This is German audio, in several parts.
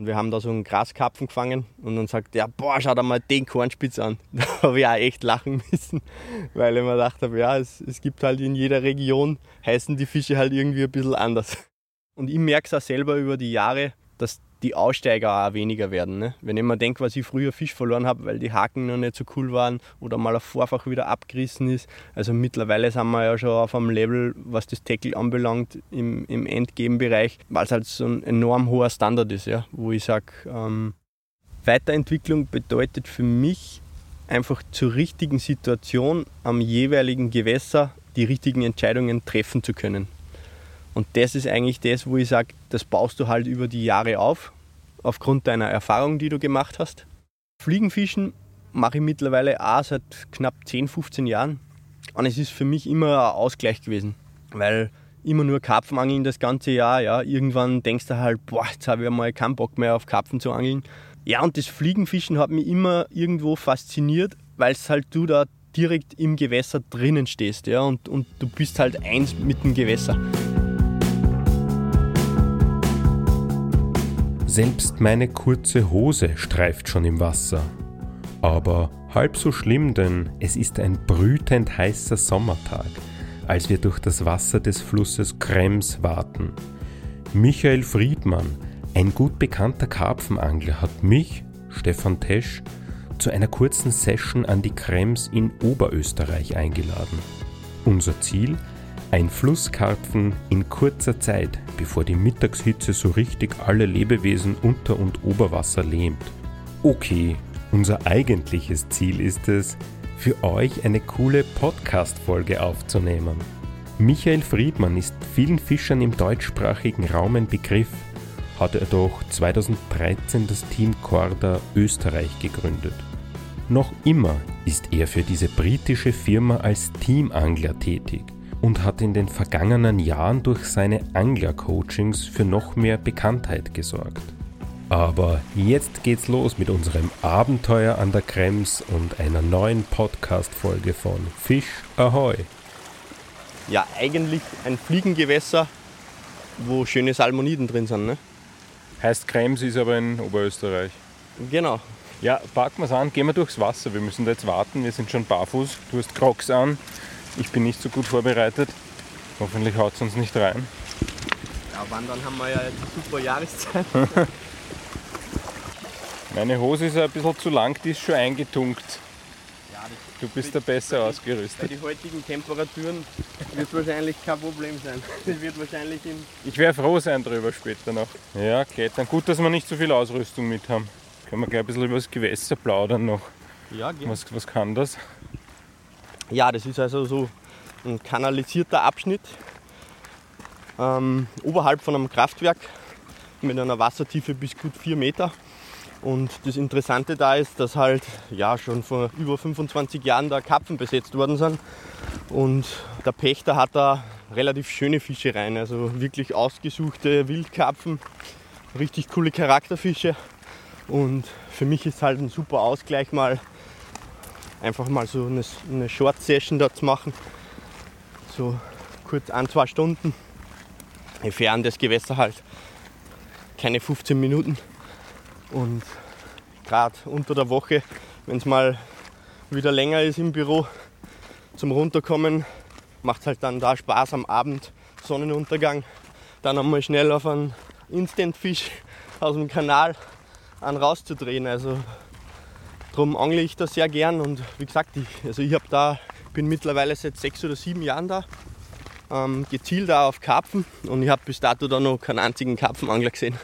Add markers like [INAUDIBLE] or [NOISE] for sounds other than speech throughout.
Und wir haben da so einen Graskarpfen gefangen und dann sagt er, boah, schau dir mal den Kornspitz an. [LAUGHS] Da habe ich auch echt lachen müssen, weil ich mir gedacht habe, ja, es, es gibt halt in jeder Region, heißen die Fische halt irgendwie ein bisschen anders. Und ich merke es auch selber über die Jahre, dass die Aussteiger auch weniger werden. Ne? Wenn ich mir denke, was ich früher Fisch verloren habe, weil die Haken noch nicht so cool waren oder mal ein Vorfach wieder abgerissen ist. Also mittlerweile sind wir ja schon auf einem Level, was das Tackle anbelangt, im, im Endgame-Bereich, weil es halt so ein enorm hoher Standard ist, ja? wo ich sage, ähm, Weiterentwicklung bedeutet für mich einfach zur richtigen Situation am jeweiligen Gewässer die richtigen Entscheidungen treffen zu können. Und das ist eigentlich das, wo ich sage, das baust du halt über die Jahre auf, aufgrund deiner Erfahrung, die du gemacht hast. Fliegenfischen mache ich mittlerweile auch seit knapp 10, 15 Jahren. Und es ist für mich immer ein Ausgleich gewesen, weil immer nur Karpfenangeln das ganze Jahr, ja, irgendwann denkst du halt, boah, jetzt habe ich mal keinen Bock mehr auf Karpfen zu angeln. Ja, und das Fliegenfischen hat mich immer irgendwo fasziniert, weil es halt du da direkt im Gewässer drinnen stehst, ja, und, und du bist halt eins mit dem Gewässer. Selbst meine kurze Hose streift schon im Wasser. Aber halb so schlimm, denn es ist ein brütend heißer Sommertag, als wir durch das Wasser des Flusses Krems warten. Michael Friedmann, ein gut bekannter Karpfenangler, hat mich, Stefan Tesch, zu einer kurzen Session an die Krems in Oberösterreich eingeladen. Unser Ziel? Ein Flusskarpfen in kurzer Zeit, bevor die Mittagshitze so richtig alle Lebewesen unter und Oberwasser lähmt. Okay, unser eigentliches Ziel ist es, für euch eine coole Podcast-Folge aufzunehmen. Michael Friedmann ist vielen Fischern im deutschsprachigen Raum ein Begriff, hat er doch 2013 das Team Corda Österreich gegründet. Noch immer ist er für diese britische Firma als Teamangler tätig und hat in den vergangenen Jahren durch seine Angler-Coachings für noch mehr Bekanntheit gesorgt. Aber jetzt geht's los mit unserem Abenteuer an der Krems und einer neuen Podcast-Folge von Fisch Ahoy. Ja, eigentlich ein Fliegengewässer, wo schöne Salmoniden drin sind. Ne? Heißt Krems ist aber in Oberösterreich. Genau. Ja, packen wir es an, gehen wir durchs Wasser. Wir müssen da jetzt warten, wir sind schon barfuß. Du hast Crocs an, ich bin nicht so gut vorbereitet. Hoffentlich haut es uns nicht rein. Ja, wandern haben wir ja jetzt eine super Jahreszeit. [LAUGHS] Meine Hose ist ein bisschen zu lang, die ist schon eingetunkt. Ja, Du bist da besser Bei ausgerüstet. den heutigen Temperaturen wird es wahrscheinlich kein Problem sein. [LAUGHS] Es wird wahrscheinlich im Ich werde froh sein drüber später noch. Ja, klettern. Gut, dass wir nicht so viel Ausrüstung mit haben. Können wir gleich ein bisschen über das Gewässer plaudern noch. ja, Was, was kann das? Ja, das ist also so ein kanalisierter Abschnitt ähm, oberhalb von einem Kraftwerk mit einer Wassertiefe bis gut 4 Meter. Und das Interessante da ist, dass halt ja schon vor über 25 Jahren da Karpfen besetzt worden sind. Und der Pächter hat da relativ schöne Fische rein, also wirklich ausgesuchte Wildkarpfen, richtig coole Charakterfische. Und für mich ist halt ein super Ausgleich mal einfach mal so eine, eine Short Session da zu machen. So kurz ein, zwei Stunden. Entfernen das Gewässer halt keine 15 Minuten. Und gerade unter der Woche, wenn es mal wieder länger ist im Büro zum Runterkommen, macht halt dann da Spaß am Abend, Sonnenuntergang. Dann einmal schnell auf einen Instant-Fisch aus dem Kanal an rauszudrehen. Also Darum angle ich da sehr gern und wie gesagt, ich, also ich da, bin mittlerweile seit sechs oder sieben Jahren da, ähm, gezielt da auf Karpfen und ich habe bis dato da noch keinen einzigen Karpfenangler gesehen.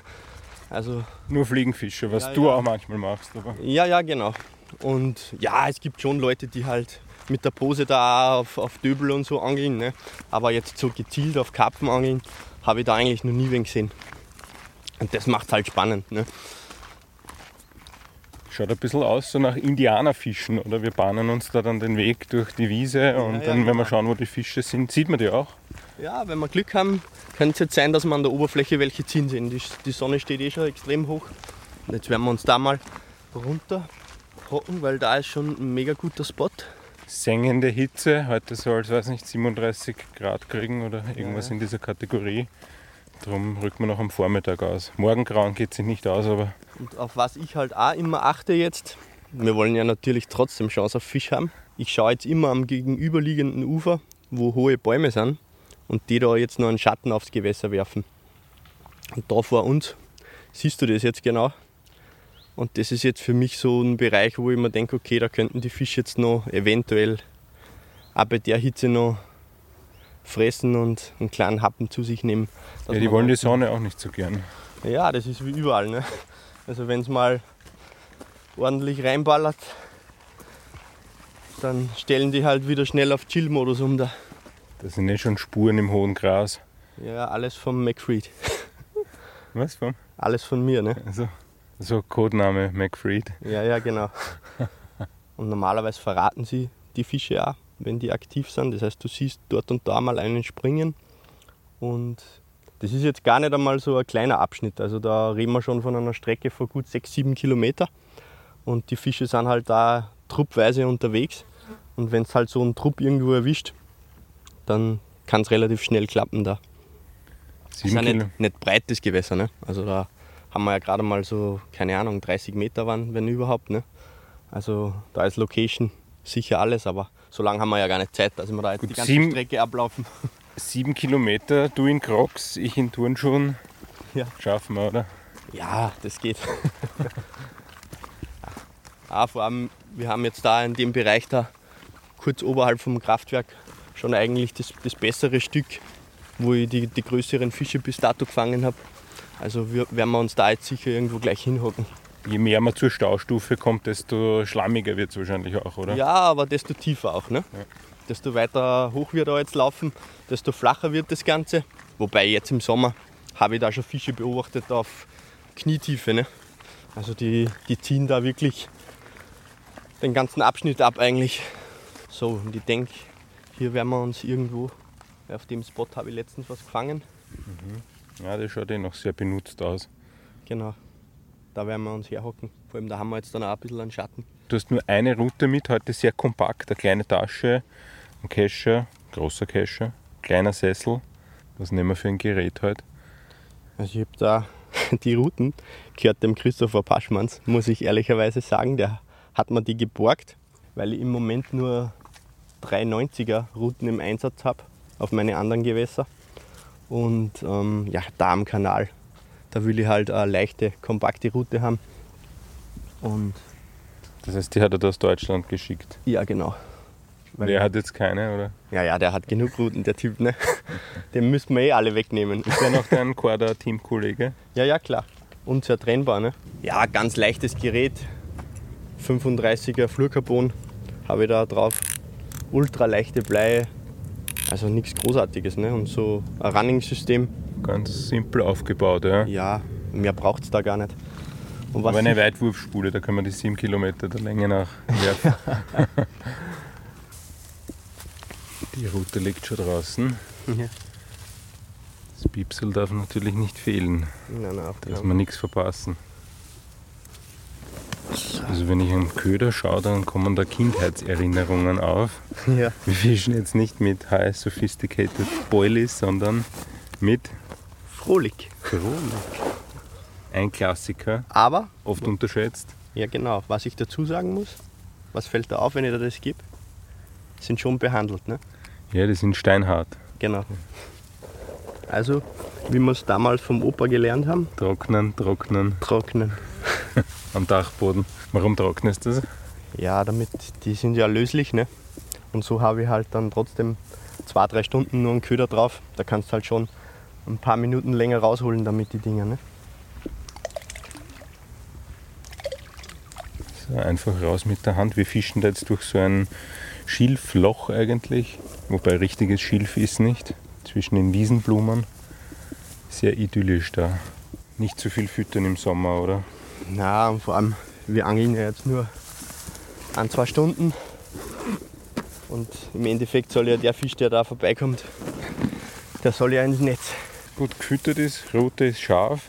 Also Nur Fliegenfische, was Ja, du ja. auch manchmal machst. Aber ja, ja, genau. Und ja, es gibt schon Leute, die halt mit der Pose da auf, auf Döbel und so angeln, ne? aber jetzt so gezielt auf Karpfen angeln, habe ich da eigentlich noch nie wen gesehen. Und das macht halt spannend. Ne? Schaut ein bisschen aus so nach Indianerfischen. Oder wir bahnen uns da dann den Weg durch die Wiese und ja, dann, wenn genau. wir schauen, wo die Fische sind, sieht man die auch. Ja, wenn wir Glück haben, könnte es jetzt sein, dass wir an der Oberfläche welche ziehen sehen. Die, die Sonne steht eh schon extrem hoch. Und jetzt werden wir uns da mal runter hocken, weil da ist schon ein mega guter Spot. Sengende Hitze, heute soll es, weiß nicht, 37 Grad kriegen oder irgendwas Ja. in dieser Kategorie. Darum rücken wir noch am Vormittag aus. Morgengrauen geht sich nicht aus, aber. Und auf was ich halt auch immer achte jetzt, wir wollen ja natürlich trotzdem Chance auf Fisch haben. Ich schaue jetzt immer am gegenüberliegenden Ufer, wo hohe Bäume sind und die da jetzt noch einen Schatten aufs Gewässer werfen. Und da vor uns siehst du das jetzt genau. Und das ist jetzt für mich so ein Bereich, wo ich mir denke, okay, da könnten die Fische jetzt noch eventuell auch bei der Hitze noch fressen und einen kleinen Happen zu sich nehmen. Ja, die wollen die Sonne auch nicht so gern. Ja, das ist wie überall. Ne? Also wenn es mal ordentlich reinballert, dann stellen die halt wieder schnell auf Chill-Modus um da. Das sind eh schon Spuren im hohen Gras. Ja, alles vom McFreed. [LAUGHS] Was vom? Alles von mir, ne? Also, so Codename McFreed. Ja, ja, genau. [LAUGHS] Und normalerweise verraten sie die Fische auch, wenn die aktiv sind. Das heißt, du siehst dort und da mal einen springen. Und das ist jetzt gar nicht einmal so ein kleiner Abschnitt. Also da reden wir schon von einer Strecke von gut 6, 7 Kilometer. Und die Fische sind halt da truppweise unterwegs. Und wenn es halt so einen Trupp irgendwo erwischt, dann kann es relativ schnell klappen da. Das ist ja nicht, nicht breites Gewässer, ne? Also da haben wir ja gerade mal so, keine Ahnung, 30 Meter waren, wenn überhaupt, ne? Also da ist Location sicher alles, aber so lange haben wir ja gar nicht Zeit, dass wir da jetzt Gut, die ganze sieben, Strecke ablaufen. [LAUGHS] Sieben Kilometer, du in Crocs, ich in Turnschuhen. Ja. Schaffen wir, oder? Ja, das geht. [LAUGHS] ah, vor allem, wir haben jetzt da in dem Bereich da, kurz oberhalb vom Kraftwerk, schon eigentlich das, das bessere Stück, wo ich die, die größeren Fische bis dato gefangen habe. Also wir, werden wir uns da jetzt sicher irgendwo gleich hinhocken. Je mehr man zur Staustufe kommt, desto schlammiger wird es wahrscheinlich auch, oder? Ja, aber desto tiefer auch. Ne? Ja. Desto weiter hoch wir da jetzt laufen, desto flacher wird das Ganze. Wobei jetzt im Sommer habe ich da schon Fische beobachtet auf Knietiefe. Ne? Also die, die ziehen da wirklich den ganzen Abschnitt ab eigentlich. So, und ich denke, hier werden wir uns irgendwo, auf dem Spot habe ich letztens was gefangen. Mhm. Ja, das schaut eh noch sehr benutzt aus. Genau, da werden wir uns herhocken. Vor allem da haben wir jetzt dann auch ein bisschen einen Schatten. Du hast nur eine Route mit, heute sehr kompakt, eine kleine Tasche, ein Kescher, großer Kescher, kleiner Sessel. Was nehmen wir für ein Gerät heute? Also ich habe da [LAUGHS] die Routen gehört dem Christopher Paschmanns, muss ich ehrlicherweise sagen. Der hat mir die geborgt, weil ich im Moment nur 390er Routen im Einsatz habe auf meine anderen Gewässer. Und ähm, ja, da am Kanal, da will ich halt eine leichte, kompakte Route haben. Und das heißt, die hat er aus Deutschland geschickt? Ja, genau. Weil der hat jetzt keine, oder? Ja, ja, der hat genug Routen, der Typ, ne? [LAUGHS] Den müssen wir eh alle wegnehmen. Ist der noch dein Quader-Teamkollege? Ja, ja, klar. Unzertrennbar, ne? Ja, ganz leichtes Gerät. 35er Fluorcarbon habe ich da drauf ultraleichte Blei, also nichts Großartiges. Ne? Und so ein Running-System. Ganz simpel aufgebaut, ja. Ja, mehr braucht es da gar nicht. Aber eine Weitwurfspule, da kann man die 7 Kilometer der Länge nach werfen. [LAUGHS] die Route liegt schon draußen. Ja. Das Piepsel darf natürlich nicht fehlen. Nein, nein, dass wir nichts verpassen. Also wenn ich am Köder schaue, dann kommen da Kindheitserinnerungen auf. Ja. Wir fischen jetzt nicht mit High Sophisticated Boilies, sondern mit Frohlich. Frohlich. Ein Klassiker. Aber oft unterschätzt. Ja genau. Was ich dazu sagen muss, was fällt da auf, wenn ich da das gebe? Sind schon behandelt, ne? Ja, die sind steinhart. Genau. Also, wie wir es damals vom Opa gelernt haben. Trocknen, trocknen. Trocknen. [LAUGHS] am Dachboden. Warum trocknest du das? Ja, damit die sind ja löslich, ne? Und so habe ich halt dann trotzdem zwei, drei Stunden nur einen Köder drauf. Da kannst du halt schon ein paar Minuten länger rausholen damit die Dinger, ne? So, einfach raus mit der Hand. Wir fischen da jetzt durch so ein Schilfloch eigentlich, wobei richtiges Schilf ist nicht, zwischen den Wiesenblumen. Sehr idyllisch da. Nicht zu viel füttern im Sommer, oder? Na, und vor allem, wir angeln ja jetzt nur ein, zwei Stunden. Und im Endeffekt soll ja der Fisch, der da vorbeikommt, der soll ja ins Netz. Gut gefüttert ist, Route ist scharf.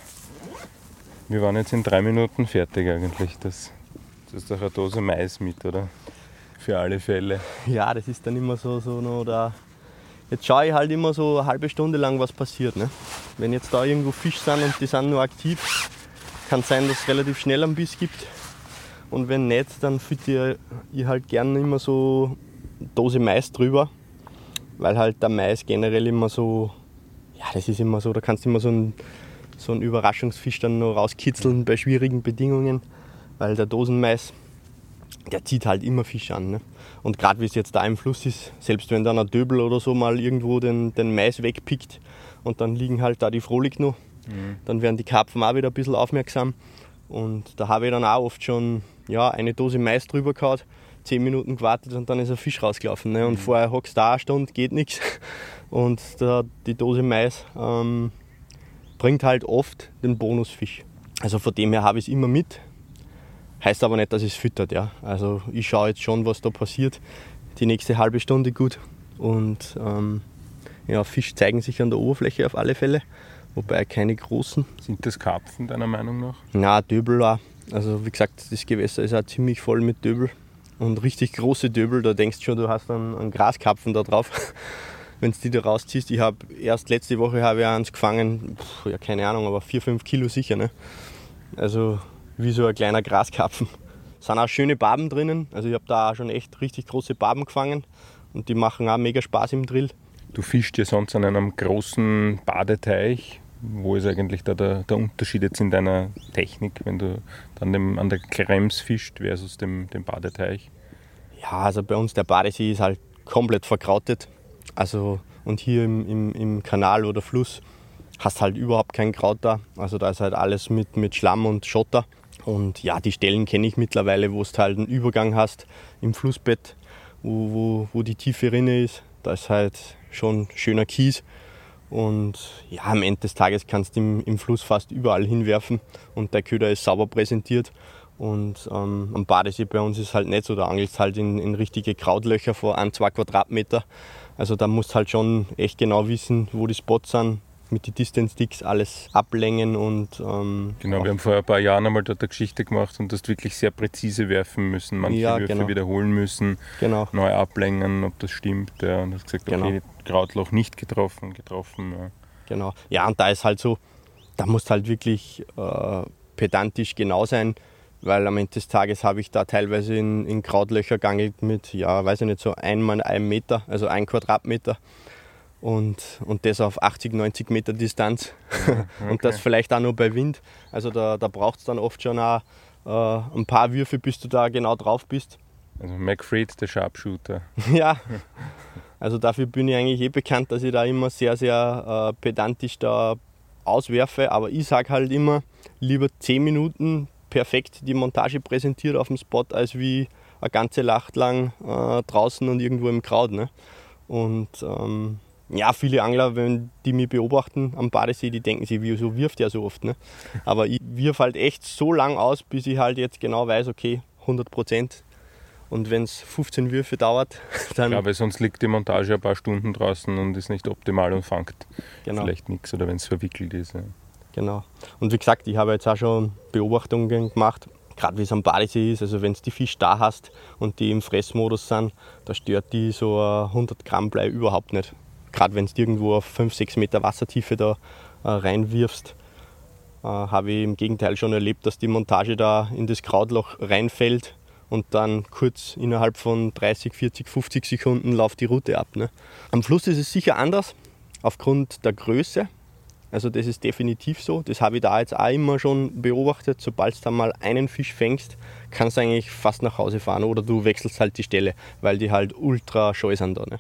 Wir waren jetzt in drei Minuten fertig eigentlich. Das, das ist doch eine Dose Mais mit, oder? Für alle Fälle. Ja, das ist dann immer so, so noch der Jetzt schaue ich halt immer so eine halbe Stunde lang, was passiert. Ne? Wenn jetzt da irgendwo Fisch sind und die sind nur aktiv, kann sein, dass es relativ schnell einen Biss gibt. Und wenn nicht, dann fütter ich halt gerne immer so eine Dose Mais drüber, weil halt der Mais generell immer so, ja, das ist immer so, da kannst du immer so einen, so einen Überraschungsfisch dann noch rauskitzeln bei schwierigen Bedingungen, weil der Dosenmais, der zieht halt immer Fisch an. Ne? Und gerade wie es jetzt da im Fluss ist, selbst wenn dann ein Döbel oder so mal irgendwo den, den Mais wegpickt und dann liegen halt da die Frohlich noch, mhm. dann werden die Karpfen auch wieder ein bisschen aufmerksam. Und da habe ich dann auch oft schon ja, eine Dose Mais drüber gehauen, zehn Minuten gewartet und dann ist ein Fisch rausgelaufen. Ne? Und mhm. vorher hockst du da eine Stunde, geht nichts. Und da, die Dose Mais ähm, bringt halt oft den Bonusfisch. Also von dem her habe ich es immer mit. Heißt aber nicht, dass es füttert. Ja. Also ich schaue jetzt schon, was da passiert. Die nächste halbe Stunde gut. Und ähm, ja, Fisch zeigen sich an der Oberfläche auf alle Fälle. Wobei keine großen. Sind das Karpfen deiner Meinung nach? Na, Döbel auch. Also wie gesagt, das Gewässer ist auch ziemlich voll mit Döbel. Und richtig große Döbel, da denkst du schon, du hast einen, einen Graskarpfen da drauf. Wenn du die da rausziehst. Ich habe erst letzte Woche habe ich eins gefangen, Puh, ja keine Ahnung, aber 4, 5 Kilo sicher. Ne? Also wie so ein kleiner Graskarpfen. Es sind auch schöne Barben drinnen. Also ich habe da auch schon echt richtig große Barben gefangen und die machen auch mega Spaß im Drill. Du fischst ja sonst an einem großen Badeteich. Wo ist eigentlich da der, der Unterschied jetzt in deiner Technik, wenn du dann dem, an der Krems fischt versus dem, dem Badeteich? Ja, also bei uns der Badesee ist halt komplett verkrautet. Also und hier im, im, im Kanal oder Fluss hast halt überhaupt kein Kraut da. Also da ist halt alles mit, mit Schlamm und Schotter. Und ja, die Stellen kenne ich mittlerweile, wo du halt einen Übergang hast im Flussbett, wo, wo, wo die tiefe Rinne ist. Da ist halt schon schöner Kies. Und ja, am Ende des Tages kannst du im, im Fluss fast überall hinwerfen und der Köder ist sauber präsentiert. Und ähm, am Badesee bei uns ist halt nicht so, da angelst halt in, in richtige Krautlöcher vor ein, zwei Quadratmeter. Also da musst du halt schon echt genau wissen, wo die Spots sind, mit den Distance Sticks alles ablängen und. Ähm, genau, wir haben vor ein paar Jahren einmal dort eine Geschichte gemacht und du hast wirklich sehr präzise werfen müssen, manche ja, Würfe genau. wiederholen müssen, genau. neu ablängen, ob das stimmt. Ja, und hast gesagt, genau. okay, Krautloch nicht getroffen, getroffen. Ja. Genau. Ja, und da ist halt so, da musst halt wirklich äh, pedantisch genau sein, weil am Ende des Tages habe ich da teilweise in, in Krautlöcher geangelt mit, ja, weiß ich nicht, so einmal einem Meter, also ein Quadratmeter und, und das auf 80, 90 Meter Distanz okay. [LAUGHS] und das vielleicht auch nur bei Wind. Also da, da braucht es dann oft schon auch äh, ein paar Würfe, bis du da genau drauf bist. Also McFreed, der Sharpshooter. [LAUGHS] ja, also dafür bin ich eigentlich eh bekannt, dass ich da immer sehr, sehr äh, pedantisch da auswerfe. Aber ich sage halt immer, lieber 10 Minuten perfekt die Montage präsentiert auf dem Spot, als wie eine ganze Nacht lang äh, draußen und irgendwo im Kraut. Ne? Und ähm, ja, viele Angler, wenn die mich beobachten am Badesee, die denken sich, wieso wirft er so oft. Ne? [LAUGHS] Aber ich wirf halt echt so lang aus, bis ich halt jetzt genau weiß, okay, 100 Prozent. Und wenn es 15 Würfe dauert, [LAUGHS] dann. Ja, weil sonst liegt die Montage ein paar Stunden draußen und ist nicht optimal und fangt genau. vielleicht nichts oder wenn es verwickelt ist. Ja. Genau. Und wie gesagt, ich habe jetzt auch schon Beobachtungen gemacht, gerade wie es am Badesee ist. Also wenn du die Fisch da hast und die im Fressmodus sind, da stört die so 100 Gramm Blei überhaupt nicht gerade wenn du irgendwo auf 5, 6 Meter Wassertiefe da äh, reinwirfst, äh, habe ich im Gegenteil schon erlebt, dass die Montage da in das Krautloch reinfällt und dann kurz innerhalb von 30, 40, 50 Sekunden läuft die Route ab. Ne? Am Fluss ist es sicher anders, aufgrund der Größe. Also das ist definitiv so. Das habe ich da jetzt auch immer schon beobachtet. Sobald du dann mal einen Fisch fängst, kannst du eigentlich fast nach Hause fahren oder du wechselst halt die Stelle, weil die halt ultra scheu sind da. Ne?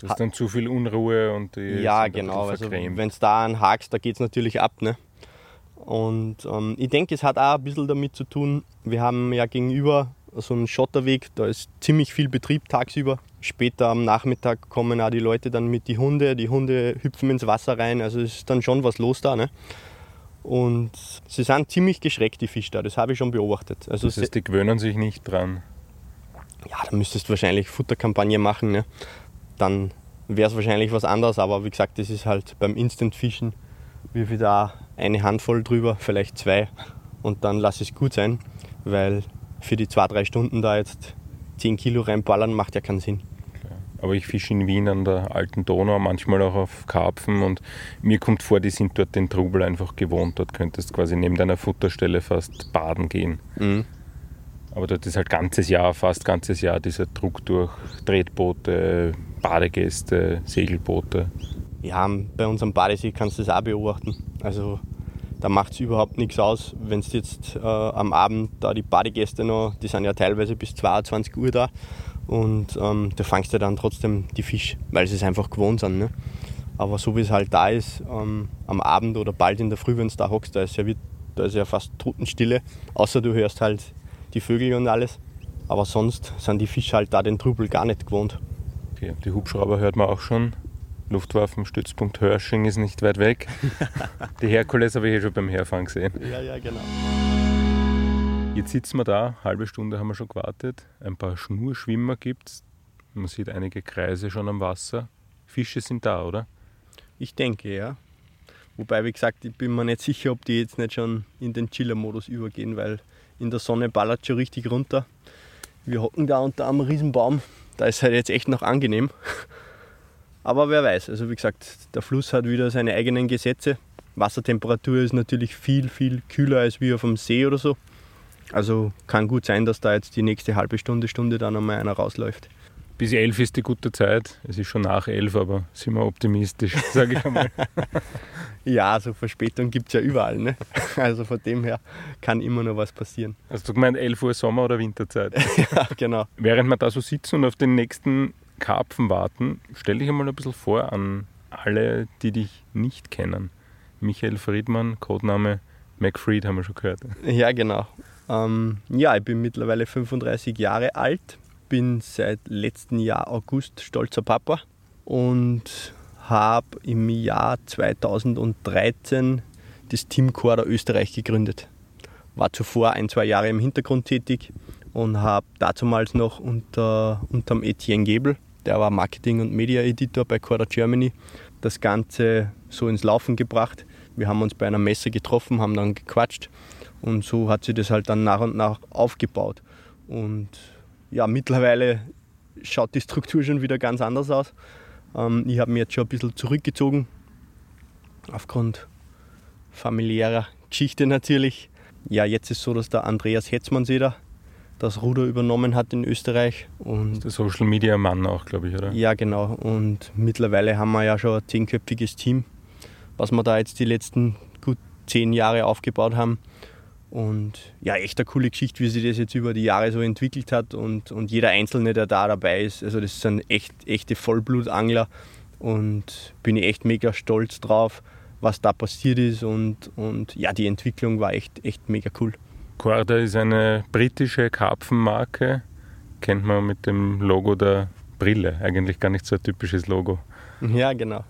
Das ist dann zu viel Unruhe und die Ja, genau. Also, wenn es da anhakst, da geht es natürlich ab. Ne? Und ähm, ich denke, es hat auch ein bisschen damit zu tun, wir haben ja gegenüber so einen Schotterweg, da ist ziemlich viel Betrieb tagsüber. Später am Nachmittag kommen auch die Leute dann mit die Hunde, die Hunde hüpfen ins Wasser rein, also ist dann schon was los da. Ne? Und sie sind ziemlich geschreckt, die Fische da, das habe ich schon beobachtet. Also das heißt, die gewöhnen sich nicht dran. Ja, da müsstest du wahrscheinlich Futterkampagne machen. Ne? dann wäre es wahrscheinlich was anderes. Aber wie gesagt, das ist halt beim Instant-Fischen, wirf ich da eine Handvoll drüber, vielleicht zwei und dann lasse ich es gut sein, weil für die zwei, drei Stunden da jetzt 10 Kilo reinballern macht ja keinen Sinn. aber ich fische in Wien an der alten Donau, manchmal auch auf Karpfen und mir kommt vor, die sind dort den Trubel einfach gewohnt. Dort könntest du quasi neben deiner Futterstelle fast baden gehen. Mhm. Aber dort ist halt ganzes Jahr, fast ganzes Jahr dieser Druck durch Tretboote, Badegäste, Segelboote. Ja, bei unserem Badesee kannst du das auch beobachten. Also da macht es überhaupt nichts aus, wenn es jetzt äh, am Abend da die Badegäste noch, die sind ja teilweise bis 22 Uhr da und ähm, da fangst du dann trotzdem die Fische, weil sie es einfach gewohnt sind. Ne? Aber so wie es halt da ist, ähm, am Abend oder bald in der Früh, wenn du da hockst, da ist, ja, da ist ja fast Totenstille, außer du hörst halt die Vögel und alles. Aber sonst sind die Fische halt da den Trubel gar nicht gewohnt. Okay, die Hubschrauber hört man auch schon. Luftwaffenstützpunkt Hörsching ist nicht weit weg. [LAUGHS] die Herkules habe ich eh schon beim Herfahren gesehen. Ja, ja, genau. Jetzt sitzen wir da, halbe Stunde haben wir schon gewartet. Ein paar Schnurschwimmer gibt es. Man sieht einige Kreise schon am Wasser. Fische sind da, oder? Ich denke, ja. Wobei, wie gesagt, ich bin mir nicht sicher, ob die jetzt nicht schon in den Chiller-Modus übergehen, weil in der Sonne ballert schon richtig runter. Wir hocken da unter einem Riesenbaum. Da ist halt jetzt echt noch angenehm. Aber wer weiß, also wie gesagt, der Fluss hat wieder seine eigenen Gesetze. Wassertemperatur ist natürlich viel, viel kühler als wie auf dem See oder so. Also kann gut sein, dass da jetzt die nächste halbe Stunde, Stunde dann einmal einer rausläuft. Bis elf ist die gute Zeit. Es ist schon nach elf, aber sind wir optimistisch, [LAUGHS] sage ich einmal. [LAUGHS] ja, so Verspätung gibt es ja überall. Ne? [LAUGHS] Also von dem her kann immer noch was passieren. Hast du gemeint 11 Uhr Sommer- oder Winterzeit? ja, genau. Während wir da so sitzen und auf den nächsten Karpfen warten, stell dich einmal ein bisschen vor an alle, die dich nicht kennen. Michael Friedmann, Codename McFreed, haben wir schon gehört. Ja, genau. Ähm, ja, ich bin mittlerweile 35 Jahre alt, bin seit letztem Jahr August stolzer Papa und habe im Jahr 2013 das Team Corda Österreich gegründet. War zuvor ein, zwei Jahre im Hintergrund tätig und habe dazumals noch unter, unterm Etienne Gebel der war Marketing- und Media-Editor bei Cora Germany, das Ganze so ins Laufen gebracht. Wir haben uns bei einer Messe getroffen, haben dann gequatscht und so hat sich das halt dann nach und nach aufgebaut. Und ja, mittlerweile schaut die Struktur schon wieder ganz anders aus. Ähm, ich habe mich jetzt schon ein bisschen zurückgezogen, aufgrund familiärer Geschichte natürlich. Ja, jetzt ist so, dass der Andreas Hetzmannseder das Ruder übernommen hat in Österreich. Und der Social Media Mann auch, glaube ich, oder? Ja, genau. Und mittlerweile haben wir ja schon ein zehnköpfiges Team, was wir da jetzt die letzten gut zehn Jahre aufgebaut haben. Und ja, echt eine coole Geschichte, wie sich das jetzt über die Jahre so entwickelt hat und, und jeder Einzelne, der da dabei ist. Also, das sind echt echte Vollblutangler und bin ich echt mega stolz drauf, was da passiert ist. Und, und ja, die Entwicklung war echt, echt mega cool. Corda ist eine britische Karpfenmarke, kennt man mit dem Logo der Brille. Eigentlich gar nicht so ein typisches Logo. Ja, genau.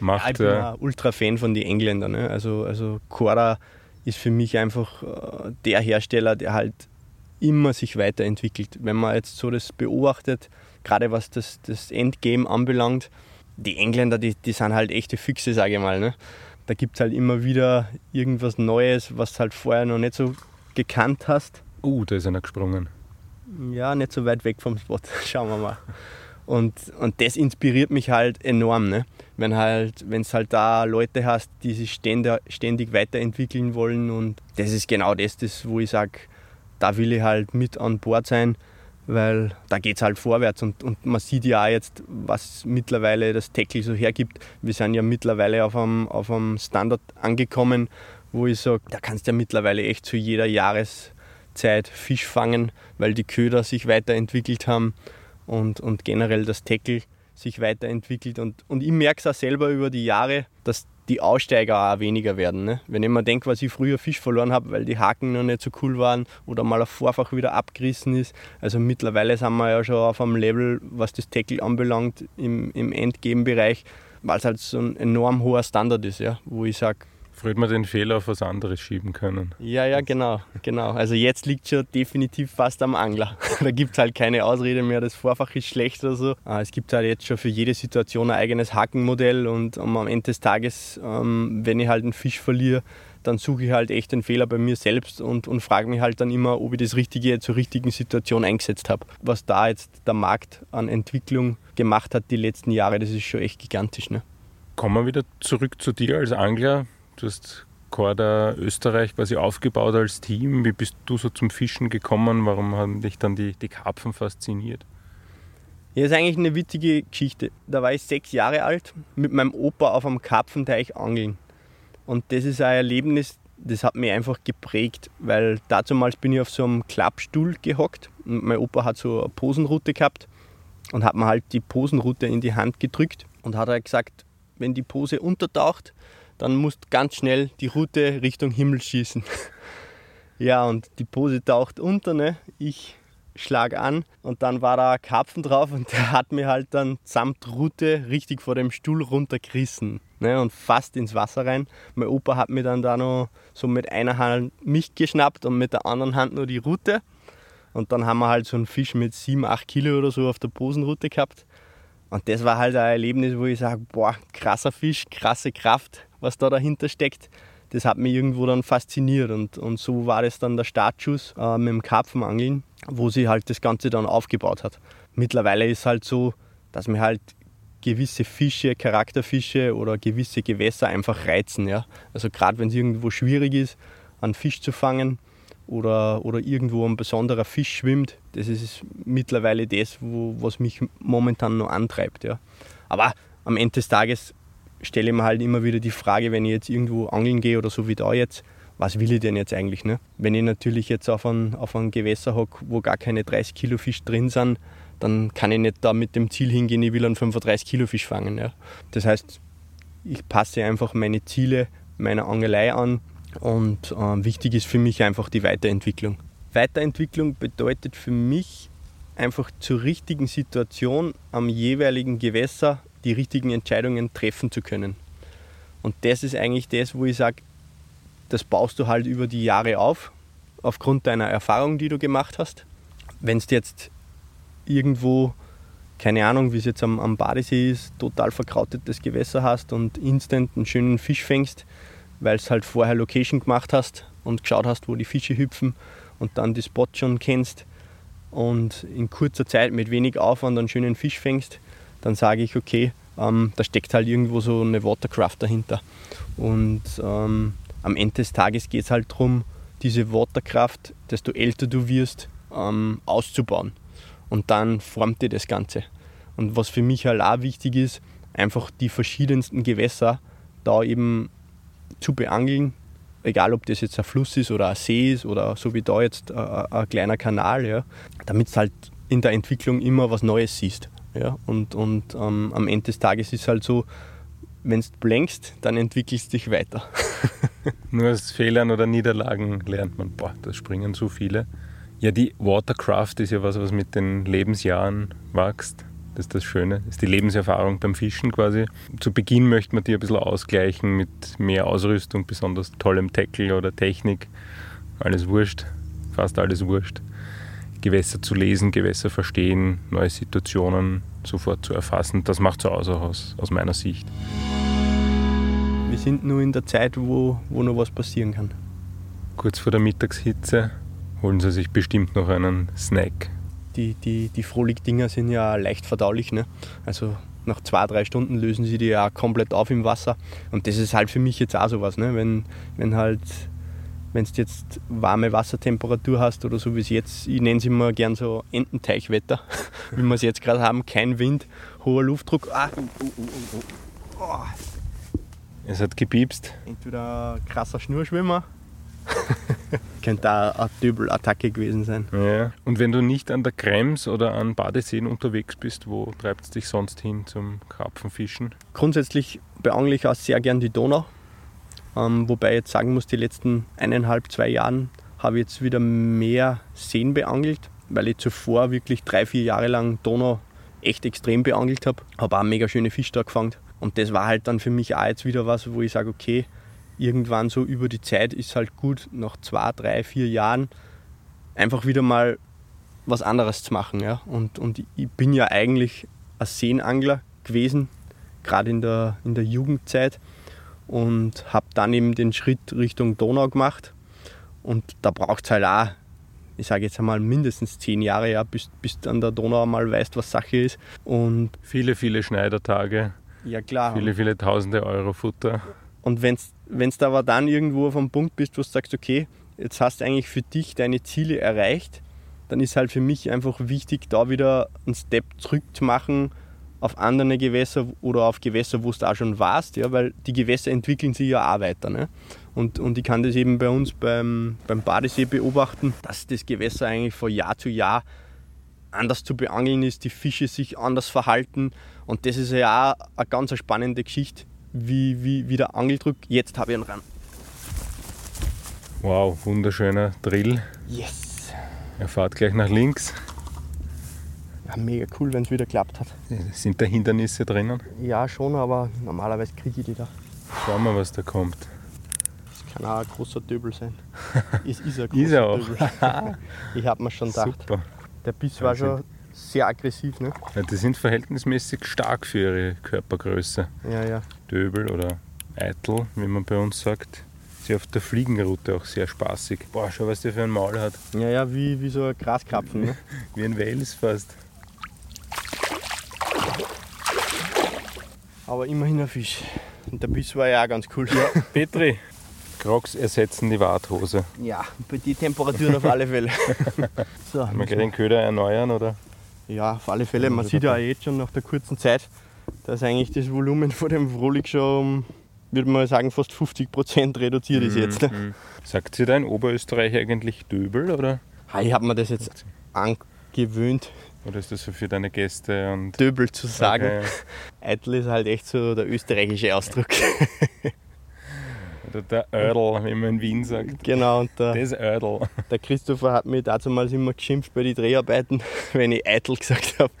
Macht, ja, ich bin äh, ein Ultra-Fan von den Engländern. Ne? Also, also Corda ist für mich einfach äh, der Hersteller, der halt immer sich weiterentwickelt. Wenn man jetzt so das beobachtet, gerade was das, das Endgame anbelangt, die Engländer, die, die sind halt echte Füchse, sage ich mal. Ne? Da gibt es halt immer wieder irgendwas Neues, was halt vorher noch nicht so gekannt hast. Uh, da ist einer gesprungen. Ja, nicht so weit weg vom Spot. [LAUGHS] Schauen wir mal. Und, und das inspiriert mich halt enorm. Ne? Wenn halt, es halt da Leute hast, die sich ständig, ständig weiterentwickeln wollen. Und das ist genau das, das wo ich sage, da will ich halt mit an Bord sein, weil da geht es halt vorwärts. Und, und man sieht ja auch jetzt, was mittlerweile das Tackle so hergibt. Wir sind ja mittlerweile auf einem, auf einem Standard angekommen, wo ich sage, da kannst du ja mittlerweile echt zu jeder Jahreszeit Fisch fangen, weil die Köder sich weiterentwickelt haben und, und generell das Tackle sich weiterentwickelt. Und, und ich merke es auch selber über die Jahre, dass die Aussteiger auch weniger werden. Ne? Wenn ich mir denke, was ich früher Fisch verloren habe, weil die Haken noch nicht so cool waren oder mal ein Vorfach wieder abgerissen ist. Also mittlerweile sind wir ja schon auf einem Level, was das Tackle anbelangt, im, im Endgame-Bereich, weil es halt so ein enorm hoher Standard ist, ja? wo ich sage, Früher man den Fehler auf was anderes schieben können. Ja, ja, genau, genau. Also jetzt liegt schon definitiv fast am Angler. [LAUGHS] da gibt es halt keine Ausrede mehr, das Vorfach ist schlecht oder so. Ah, es gibt halt jetzt schon für jede Situation ein eigenes Hakenmodell und am Ende des Tages, ähm, wenn ich halt einen Fisch verliere, dann suche ich halt echt den Fehler bei mir selbst und, und frage mich halt dann immer, ob ich das Richtige zur richtigen Situation eingesetzt habe. Was da jetzt der Markt an Entwicklung gemacht hat die letzten Jahre, das ist schon echt gigantisch. Ne? Kommen wir wieder zurück zu dir als Angler. Du hast Korda Österreich quasi aufgebaut als Team. Wie bist du so zum Fischen gekommen? Warum haben dich dann die, die Karpfen fasziniert? Ja, ist eigentlich eine witzige Geschichte. Da war ich sechs Jahre alt, mit meinem Opa auf einem Karpfenteich angeln. Und das ist ein Erlebnis, das hat mich einfach geprägt, weil damals bin ich auf so einem Klappstuhl gehockt und mein Opa hat so eine Posenroute gehabt und hat mir halt die Posenroute in die Hand gedrückt und hat halt gesagt, wenn die Pose untertaucht, dann musst du ganz schnell die Route Richtung Himmel schießen. [LAUGHS] ja, und die Pose taucht unter, ne? ich schlag an und dann war da ein Karpfen drauf und [LAUGHS] der hat mir halt dann samt Route richtig vor dem Stuhl runtergerissen ne, und fast ins Wasser rein. Mein Opa hat mir dann da noch so mit einer Hand mich geschnappt und mit der anderen Hand nur die Route. Und dann haben wir halt so einen Fisch mit 7, 8 Kilo oder so auf der Posenroute gehabt. Und das war halt ein Erlebnis, wo ich sage, boah, krasser Fisch, krasse Kraft, was da dahinter steckt. Das hat mich irgendwo dann fasziniert und, und so war das dann der Startschuss äh, mit dem Karpfenangeln, wo sie halt das Ganze dann aufgebaut hat. Mittlerweile ist halt so, dass mir halt gewisse Fische, Charakterfische oder gewisse Gewässer einfach reizen. Ja? Also gerade wenn es irgendwo schwierig ist, einen Fisch zu fangen oder, oder irgendwo ein besonderer Fisch schwimmt, das ist mittlerweile das, wo, was mich momentan noch antreibt. Ja? Aber am Ende des Tages stelle ich mir halt immer wieder die Frage, wenn ich jetzt irgendwo angeln gehe oder so wie da jetzt, was will ich denn jetzt eigentlich? Ne? Wenn ich natürlich jetzt auf ein, auf ein Gewässer hocke, wo gar keine 30 Kilo Fisch drin sind, dann kann ich nicht da mit dem Ziel hingehen, ich will einen 35 Kilo Fisch fangen. Ja. Das heißt, ich passe einfach meine Ziele meiner Angelei an und äh, wichtig ist für mich einfach die Weiterentwicklung. Weiterentwicklung bedeutet für mich einfach zur richtigen Situation am jeweiligen Gewässer die richtigen Entscheidungen treffen zu können. Und das ist eigentlich das, wo ich sage, das baust du halt über die Jahre auf, aufgrund deiner Erfahrung, die du gemacht hast. Wenn es jetzt irgendwo, keine Ahnung, wie es jetzt am, am Badesee ist, total verkrautetes Gewässer hast und instant einen schönen Fisch fängst, weil es halt vorher Location gemacht hast und geschaut hast, wo die Fische hüpfen und dann die Spot schon kennst und in kurzer Zeit mit wenig Aufwand einen schönen Fisch fängst, dann sage ich, okay, ähm, da steckt halt irgendwo so eine Watercraft dahinter. Und ähm, am Ende des Tages geht es halt darum, diese Waterkraft, desto älter du wirst, ähm, auszubauen und dann formt dir das Ganze. Und was für mich halt auch wichtig ist, einfach die verschiedensten Gewässer da eben zu beangeln, egal ob das jetzt ein Fluss ist oder ein See ist oder so wie da jetzt ein, ein kleiner Kanal, ja, damit du halt in der Entwicklung immer was Neues siehst. Ja, und und ähm, am Ende des Tages ist es halt so, wenn du blankst, dann entwickelst du dich weiter. [LAUGHS] Nur aus Fehlern oder Niederlagen lernt man, boah, da springen so viele. Ja, die Watercraft ist ja was, was mit den Lebensjahren wächst. Das ist das Schöne, das ist die Lebenserfahrung beim Fischen quasi. Zu Beginn möchte man die ein bisschen ausgleichen mit mehr Ausrüstung, besonders tollem Tackle oder Technik. Alles wurscht, fast alles wurscht. Gewässer zu lesen, Gewässer verstehen, neue Situationen sofort zu erfassen, das macht so aus, aus, aus meiner Sicht. Wir sind nur in der Zeit, wo, wo noch was passieren kann. Kurz vor der Mittagshitze holen sie sich bestimmt noch einen Snack. Die, die, die Frohlig-Dinger sind ja leicht verdaulich. Ne? Also nach zwei, drei Stunden lösen sie die ja komplett auf im Wasser. Und das ist halt für mich jetzt auch sowas. Ne? Wenn, wenn halt, wenn du jetzt warme Wassertemperatur hast oder so wie es jetzt, ich nenne es immer gern so Ententeichwetter, [LAUGHS] wie wir es jetzt gerade haben, kein Wind, hoher Luftdruck. Ah, oh, oh, oh. Es hat gepiepst. Entweder ein krasser Schnurschwimmer [LAUGHS] Könnte auch eine Dübelattacke gewesen sein. Ja. Und wenn du nicht an der Krems oder an Badeseen unterwegs bist, wo treibt es dich sonst hin zum Karpfenfischen? Grundsätzlich beangle ich auch sehr gern die Donau. Ähm, wobei ich jetzt sagen muss, die letzten eineinhalb, zwei Jahren habe ich jetzt wieder mehr Seen beangelt, weil ich zuvor wirklich drei, vier Jahre lang Donau echt extrem beangelt habe. Habe auch mega schöne Fische da gefangen. Und das war halt dann für mich auch jetzt wieder was, wo ich sage, okay, irgendwann so über die Zeit ist halt gut, nach zwei, drei, vier Jahren einfach wieder mal was anderes zu machen. Ja? Und, und ich bin ja eigentlich ein Seenangler gewesen, gerade in der, in der Jugendzeit. Und habe dann eben den Schritt Richtung Donau gemacht. Und da braucht es halt auch, ich sage jetzt einmal, mindestens zehn Jahre, ja, bis, bis du an der Donau mal weißt, was Sache ist. Und viele, viele Schneidertage. Ja, klar. Viele, viele tausende Euro Futter. Und wenn du aber dann irgendwo auf einem Punkt bist, wo du sagst, okay, jetzt hast du eigentlich für dich deine Ziele erreicht, dann ist halt für mich einfach wichtig, da wieder einen Step zurück zu machen auf andere Gewässer oder auf Gewässer, wo du auch schon warst, ja, weil die Gewässer entwickeln sich ja auch weiter. Ne? Und, und ich kann das eben bei uns beim, beim Badesee beobachten, dass das Gewässer eigentlich von Jahr zu Jahr anders zu beangeln ist, die Fische sich anders verhalten. Und das ist ja auch eine ganz spannende Geschichte, wie, wie, wie der Angeldruck. Jetzt habe ich ihn ran. Wow, wunderschöner Drill. Yes. Er fährt gleich nach links. Ja, mega cool, wenn es wieder geklappt hat. Sind da Hindernisse drinnen? Ja, schon, aber normalerweise kriege ich die da. Schauen wir, was da kommt. Das kann auch ein großer Döbel sein. [LAUGHS] Es ist ein großer ist er auch. Döbel. [LAUGHS] ich habe mir schon gedacht. Super. Der Biss war schon sehr aggressiv. Ne? Ja, die sind verhältnismäßig stark für ihre Körpergröße. Ja, ja. Döbel oder Eitel, wie man bei uns sagt sie auf der Fliegenroute auch sehr spaßig. Boah, schau, was der für ein Maul hat. Ja, ja, wie, wie so ein Graskrapfen. Ne? [LAUGHS] wie ein Wels fast. Aber immerhin ein Fisch. Und der Biss war ja auch ganz cool. Ja, [LAUGHS] Petri, Crocs ersetzen die Warthose. Ja, bei den Temperaturen auf alle Fälle. [LAUGHS] so, Können wir gleich den Köder erneuern, oder? Ja, auf alle Fälle. Man sieht ja auch jetzt schon nach der kurzen Zeit, dass eigentlich das Volumen vor dem Frohlich schon würde man sagen, fast 50 Prozent reduziert ist jetzt. Ne? Mhm. Sagt sie da in Oberösterreich eigentlich Döbel? Oder? ich habe mir das jetzt angewöhnt. Oder ist das so für deine Gäste? Und Döbel zu sagen. [LAUGHS] Okay. Eitel ist halt echt so der österreichische Ausdruck. [LAUGHS] Oder der Ödel, wie man in Wien sagt. Genau, und der, das Ödel. [LAUGHS] Der Christopher hat mich damals immer geschimpft bei den Dreharbeiten, wenn ich Eitel gesagt habe.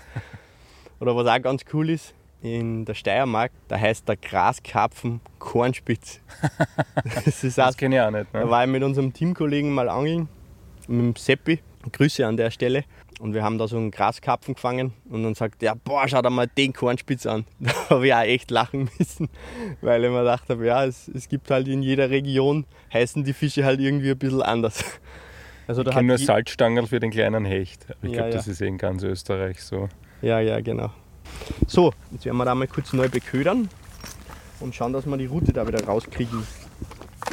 Oder was auch ganz cool ist, in der Steiermark, da heißt der Graskarpfen Kornspitz. das das kenne ich auch nicht. Ne? Da war ich mit unserem Teamkollegen mal angeln, mit dem Seppi. Grüße an der Stelle. Und wir haben da so einen Graskarpfen gefangen und dann sagt er, boah, schau dir mal den Kornspitz an. [LAUGHS] Da habe ich auch echt lachen müssen, weil ich mir gedacht habe, ja, es, es gibt halt in jeder Region, heißen die Fische halt irgendwie ein bisschen anders. Also ich kenne nur Salzstangerl für den kleinen Hecht. Ich ja, glaube, ja. das ist eh in ganz Österreich so. Ja, ja, genau. So, jetzt werden wir da mal kurz neu beködern und schauen, dass wir die Route da wieder rauskriegen.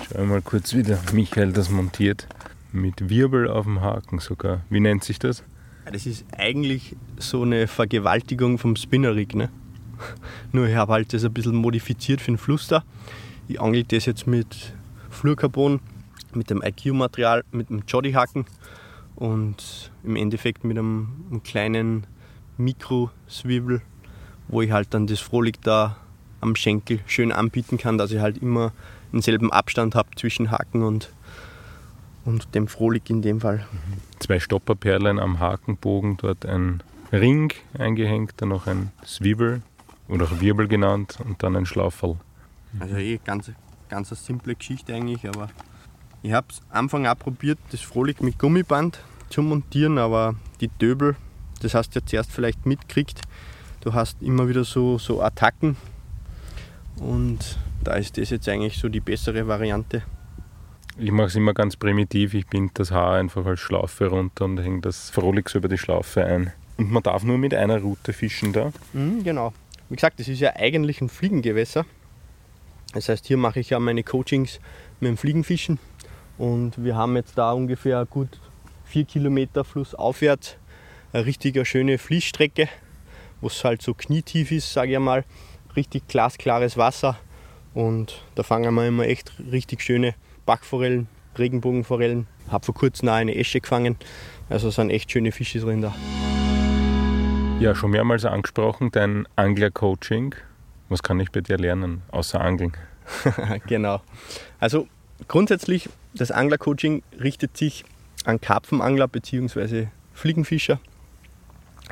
Schauen wir mal kurz, wie der Michael das montiert. Mit Wirbel auf dem Haken sogar. Wie nennt sich das? Das ist eigentlich so eine Vergewaltigung vom Spinnerrig. Ne? [LAUGHS] Nur ich habe halt das ein bisschen modifiziert für den Fluss da. Ich angel das jetzt mit Fluorcarbon, mit dem IQ-Material, mit dem Jody-Haken und im Endeffekt mit einem, einem kleinen Mikro-Swivel, wo ich halt dann das Frohlig da am Schenkel schön anbieten kann, dass ich halt immer denselben Abstand habe zwischen Haken und, und dem Frohlig in dem Fall. Zwei Stopperperlen am Hakenbogen, dort ein Ring eingehängt, dann noch ein Swivel oder auch Wirbel genannt und dann ein Schlauferl. Also eh ganz, ganz eine simple Geschichte eigentlich, aber ich habe es Anfang auch probiert, das Frohlig mit Gummiband zu montieren, aber die Döbel das hast du ja zuerst vielleicht mitkriegt. Du hast immer wieder so, so Attacken und da ist das jetzt eigentlich so die bessere Variante. Ich mache es immer ganz primitiv. Ich binde das Haar einfach als Schlaufe runter und hänge das Frolix über die Schlaufe ein. Und man darf nur mit einer Route fischen da. Mhm, genau. Wie gesagt, das ist ja eigentlich ein Fliegengewässer. Das heißt, hier mache ich ja meine Coachings mit dem Fliegenfischen. Und wir haben jetzt da ungefähr gut vier Kilometer flussaufwärts eine richtig schöne Fließstrecke, wo es halt so knietief ist, sage ich mal. Richtig glasklares Wasser und da fangen wir immer echt richtig schöne Backforellen, Regenbogenforellen. Habe vor kurzem auch eine Esche gefangen, also sind echt schöne Fische drin da. Ja, schon mehrmals angesprochen, dein Angler-Coaching. Was kann ich bei dir lernen, außer Angeln? [LAUGHS] genau. Also grundsätzlich, das Angler-Coaching richtet sich an Karpfenangler bzw. Fliegenfischer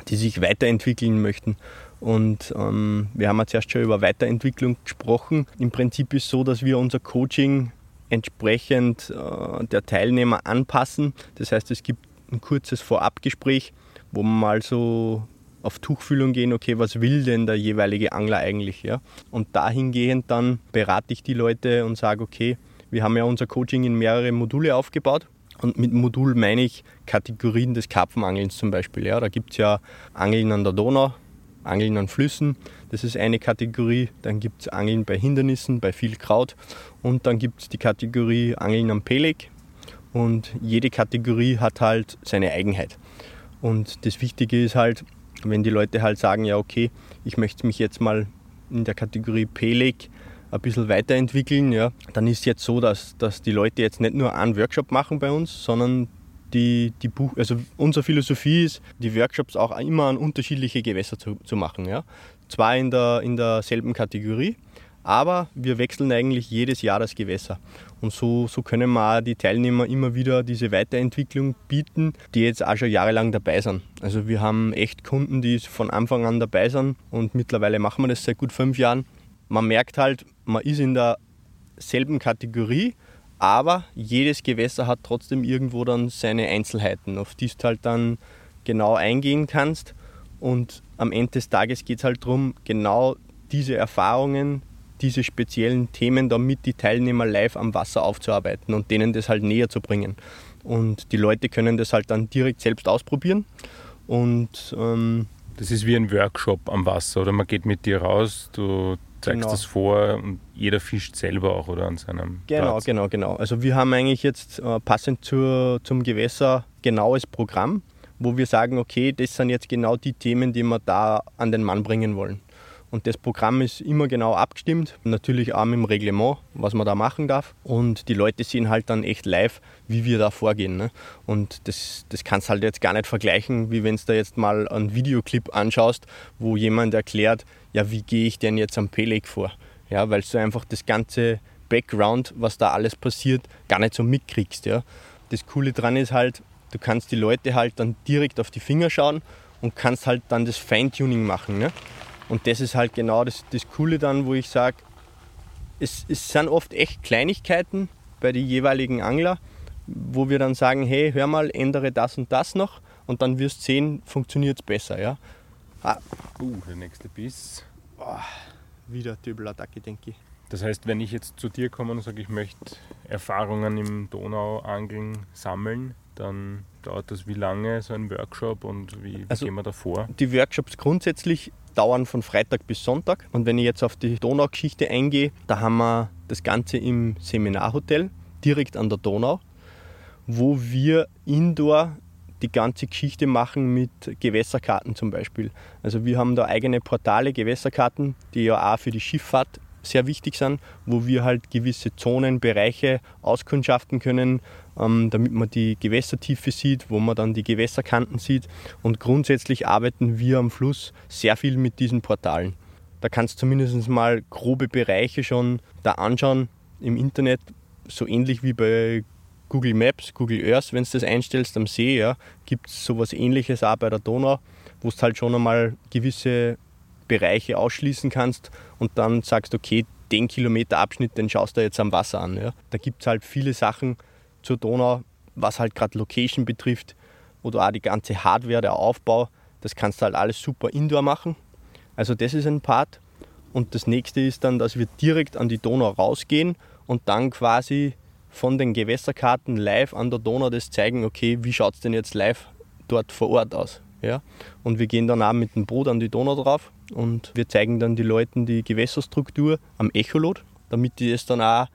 die sich weiterentwickeln möchten. Und ähm, wir haben ja zuerst schon über Weiterentwicklung gesprochen. Im Prinzip ist es so, dass wir unser Coaching entsprechend äh, der Teilnehmer anpassen. Das heißt, es gibt ein kurzes Vorabgespräch, wo man mal so auf Tuchfühlung gehen, okay, was will denn der jeweilige Angler eigentlich? Ja? Und dahingehend dann berate ich die Leute und sage, okay, wir haben ja unser Coaching in mehrere Module aufgebaut. Und mit Modul meine ich Kategorien des Karpfenangelns zum Beispiel. Ja, da gibt es ja Angeln an der Donau, Angeln an Flüssen, das ist eine Kategorie. Dann gibt es Angeln bei Hindernissen, bei viel Kraut. Und dann gibt es die Kategorie Angeln am Peleg. Und jede Kategorie hat halt seine Eigenheit. Und das Wichtige ist halt, wenn die Leute halt sagen, ja okay, ich möchte mich jetzt mal in der Kategorie Peleg ein bisschen weiterentwickeln, ja, dann ist jetzt so, dass, dass die Leute jetzt nicht nur einen Workshop machen bei uns, sondern die, die Buch, also unsere Philosophie ist, die Workshops auch immer an unterschiedliche Gewässer zu, zu machen. Ja. Zwar in, der, in derselben Kategorie, aber wir wechseln eigentlich jedes Jahr das Gewässer. Und so, so können wir die Teilnehmer immer wieder diese Weiterentwicklung bieten, die jetzt auch schon jahrelang dabei sind. Also wir haben echt Kunden, die von Anfang an dabei sind und mittlerweile machen wir das seit gut fünf Jahren. Man merkt halt, man ist in derselben Kategorie, aber jedes Gewässer hat trotzdem irgendwo dann seine Einzelheiten, auf die du halt dann genau eingehen kannst. Und am Ende des Tages geht es halt darum, genau diese Erfahrungen, diese speziellen Themen damit die Teilnehmer live am Wasser aufzuarbeiten und denen das halt näher zu bringen. Und die Leute können das halt dann direkt selbst ausprobieren. Und ähm, das ist wie ein Workshop am Wasser, oder man geht mit dir raus, du zeigst genau. das vor und jeder fischt selber auch oder an seinem Genau, Platz. genau, genau. Also wir haben eigentlich jetzt äh, passend zur, zum Gewässer genaues Programm, wo wir sagen, okay, das sind jetzt genau die Themen, die wir da an den Mann bringen wollen. Und das Programm ist immer genau abgestimmt, natürlich auch mit dem Reglement, was man da machen darf. Und die Leute sehen halt dann echt live, wie wir da vorgehen. Ne? Und das, das kannst halt jetzt gar nicht vergleichen, wie wenn du da jetzt mal einen Videoclip anschaust, wo jemand erklärt, ja, wie gehe ich denn jetzt am Peleg vor? Ja, weil du einfach das ganze Background, was da alles passiert, gar nicht so mitkriegst. Ja. Das Coole dran ist halt, du kannst die Leute halt dann direkt auf die Finger schauen und kannst halt dann das Feintuning machen. Ne? Und das ist halt genau das, das Coole dann, wo ich sage, es, es sind oft echt Kleinigkeiten bei den jeweiligen Angler, wo wir dann sagen, hey, hör mal, ändere das und das noch und dann wirst du sehen, funktioniert es besser. Ja? Ah. Uh, der nächste Biss. Oh, wieder Döbelattacke, denke ich. Das heißt, wenn ich jetzt zu dir komme und sage, ich möchte Erfahrungen im Donauangeln sammeln, dann dauert das wie lange, so ein Workshop und wie, also gehen wir da vor? Die Workshops grundsätzlich dauern von Freitag bis Sonntag. Und wenn ich jetzt auf die Donaugeschichte eingehe, da haben wir das Ganze im Seminarhotel direkt an der Donau, wo wir indoor die ganze Geschichte machen mit Gewässerkarten zum Beispiel. Also wir haben da eigene Portale, Gewässerkarten, die ja auch für die Schifffahrt sehr wichtig sind, wo wir halt gewisse Zonen, Bereiche auskundschaften können, ähm, damit man die Gewässertiefe sieht, wo man dann die Gewässerkanten sieht. Und grundsätzlich arbeiten wir am Fluss sehr viel mit diesen Portalen. Da kannst du zumindest mal grobe Bereiche schon da anschauen im Internet, so ähnlich wie bei Google Maps, Google Earth, wenn du das einstellst am See, ja, gibt es sowas ähnliches auch bei der Donau, wo du halt schon einmal gewisse Bereiche ausschließen kannst und dann sagst, okay, den Kilometer Abschnitt, den schaust du jetzt am Wasser an. Ja. Da gibt es halt viele Sachen zur Donau, was halt gerade Location betrifft oder auch die ganze Hardware, der Aufbau. Das kannst du halt alles super indoor machen. Also das ist ein Part. Und das nächste ist dann, dass wir direkt an die Donau rausgehen und dann quasi von den Gewässerkarten live an der Donau das zeigen, okay, wie schaut es denn jetzt live dort vor Ort aus. Ja? Und wir gehen dann auch mit dem Boot an die Donau drauf und wir zeigen dann den Leuten die Gewässerstruktur am Echolot, damit die es dann auch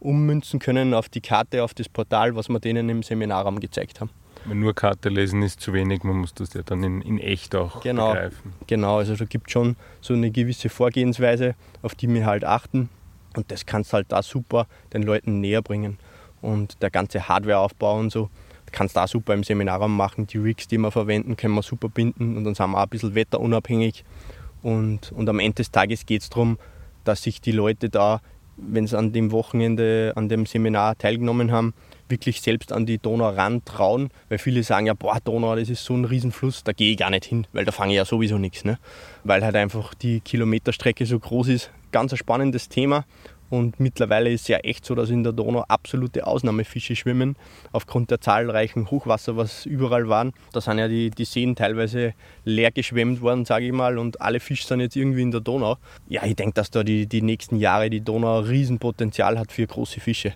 ummünzen können auf die Karte, auf das Portal, was wir denen im Seminarraum gezeigt haben. Wenn nur Karte lesen ist zu wenig, man muss das ja dann in, in echt auch genau, begreifen. Genau, also da gibt es schon so eine gewisse Vorgehensweise, auf die wir halt achten. Und das kannst du halt da super den Leuten näher bringen. Und der ganze Hardwareaufbau und so, kannst du auch super im Seminarraum machen. Die Rigs, die wir verwenden, können wir super binden und dann sind wir auch ein bisschen wetterunabhängig. Und, und am Ende des Tages geht es darum, dass sich die Leute da, wenn sie an dem Wochenende, an dem Seminar teilgenommen haben, wirklich selbst an die Donau ran trauen, weil viele sagen ja, boah, Donau, das ist so ein Riesenfluss, da gehe ich gar nicht hin, weil da fange ich ja sowieso nichts, ne? weil halt einfach die Kilometerstrecke so groß ist. Ganz ein spannendes Thema Und mittlerweile ist es ja echt so, dass in der Donau absolute Ausnahmefische schwimmen, aufgrund der zahlreichen Hochwasser, was überall waren. Da sind ja die, die Seen teilweise leer geschwemmt worden, sage ich mal, und alle Fische sind jetzt irgendwie in der Donau. Ja, ich denke, dass da die, die nächsten Jahre die Donau Riesenpotenzial hat für große Fische.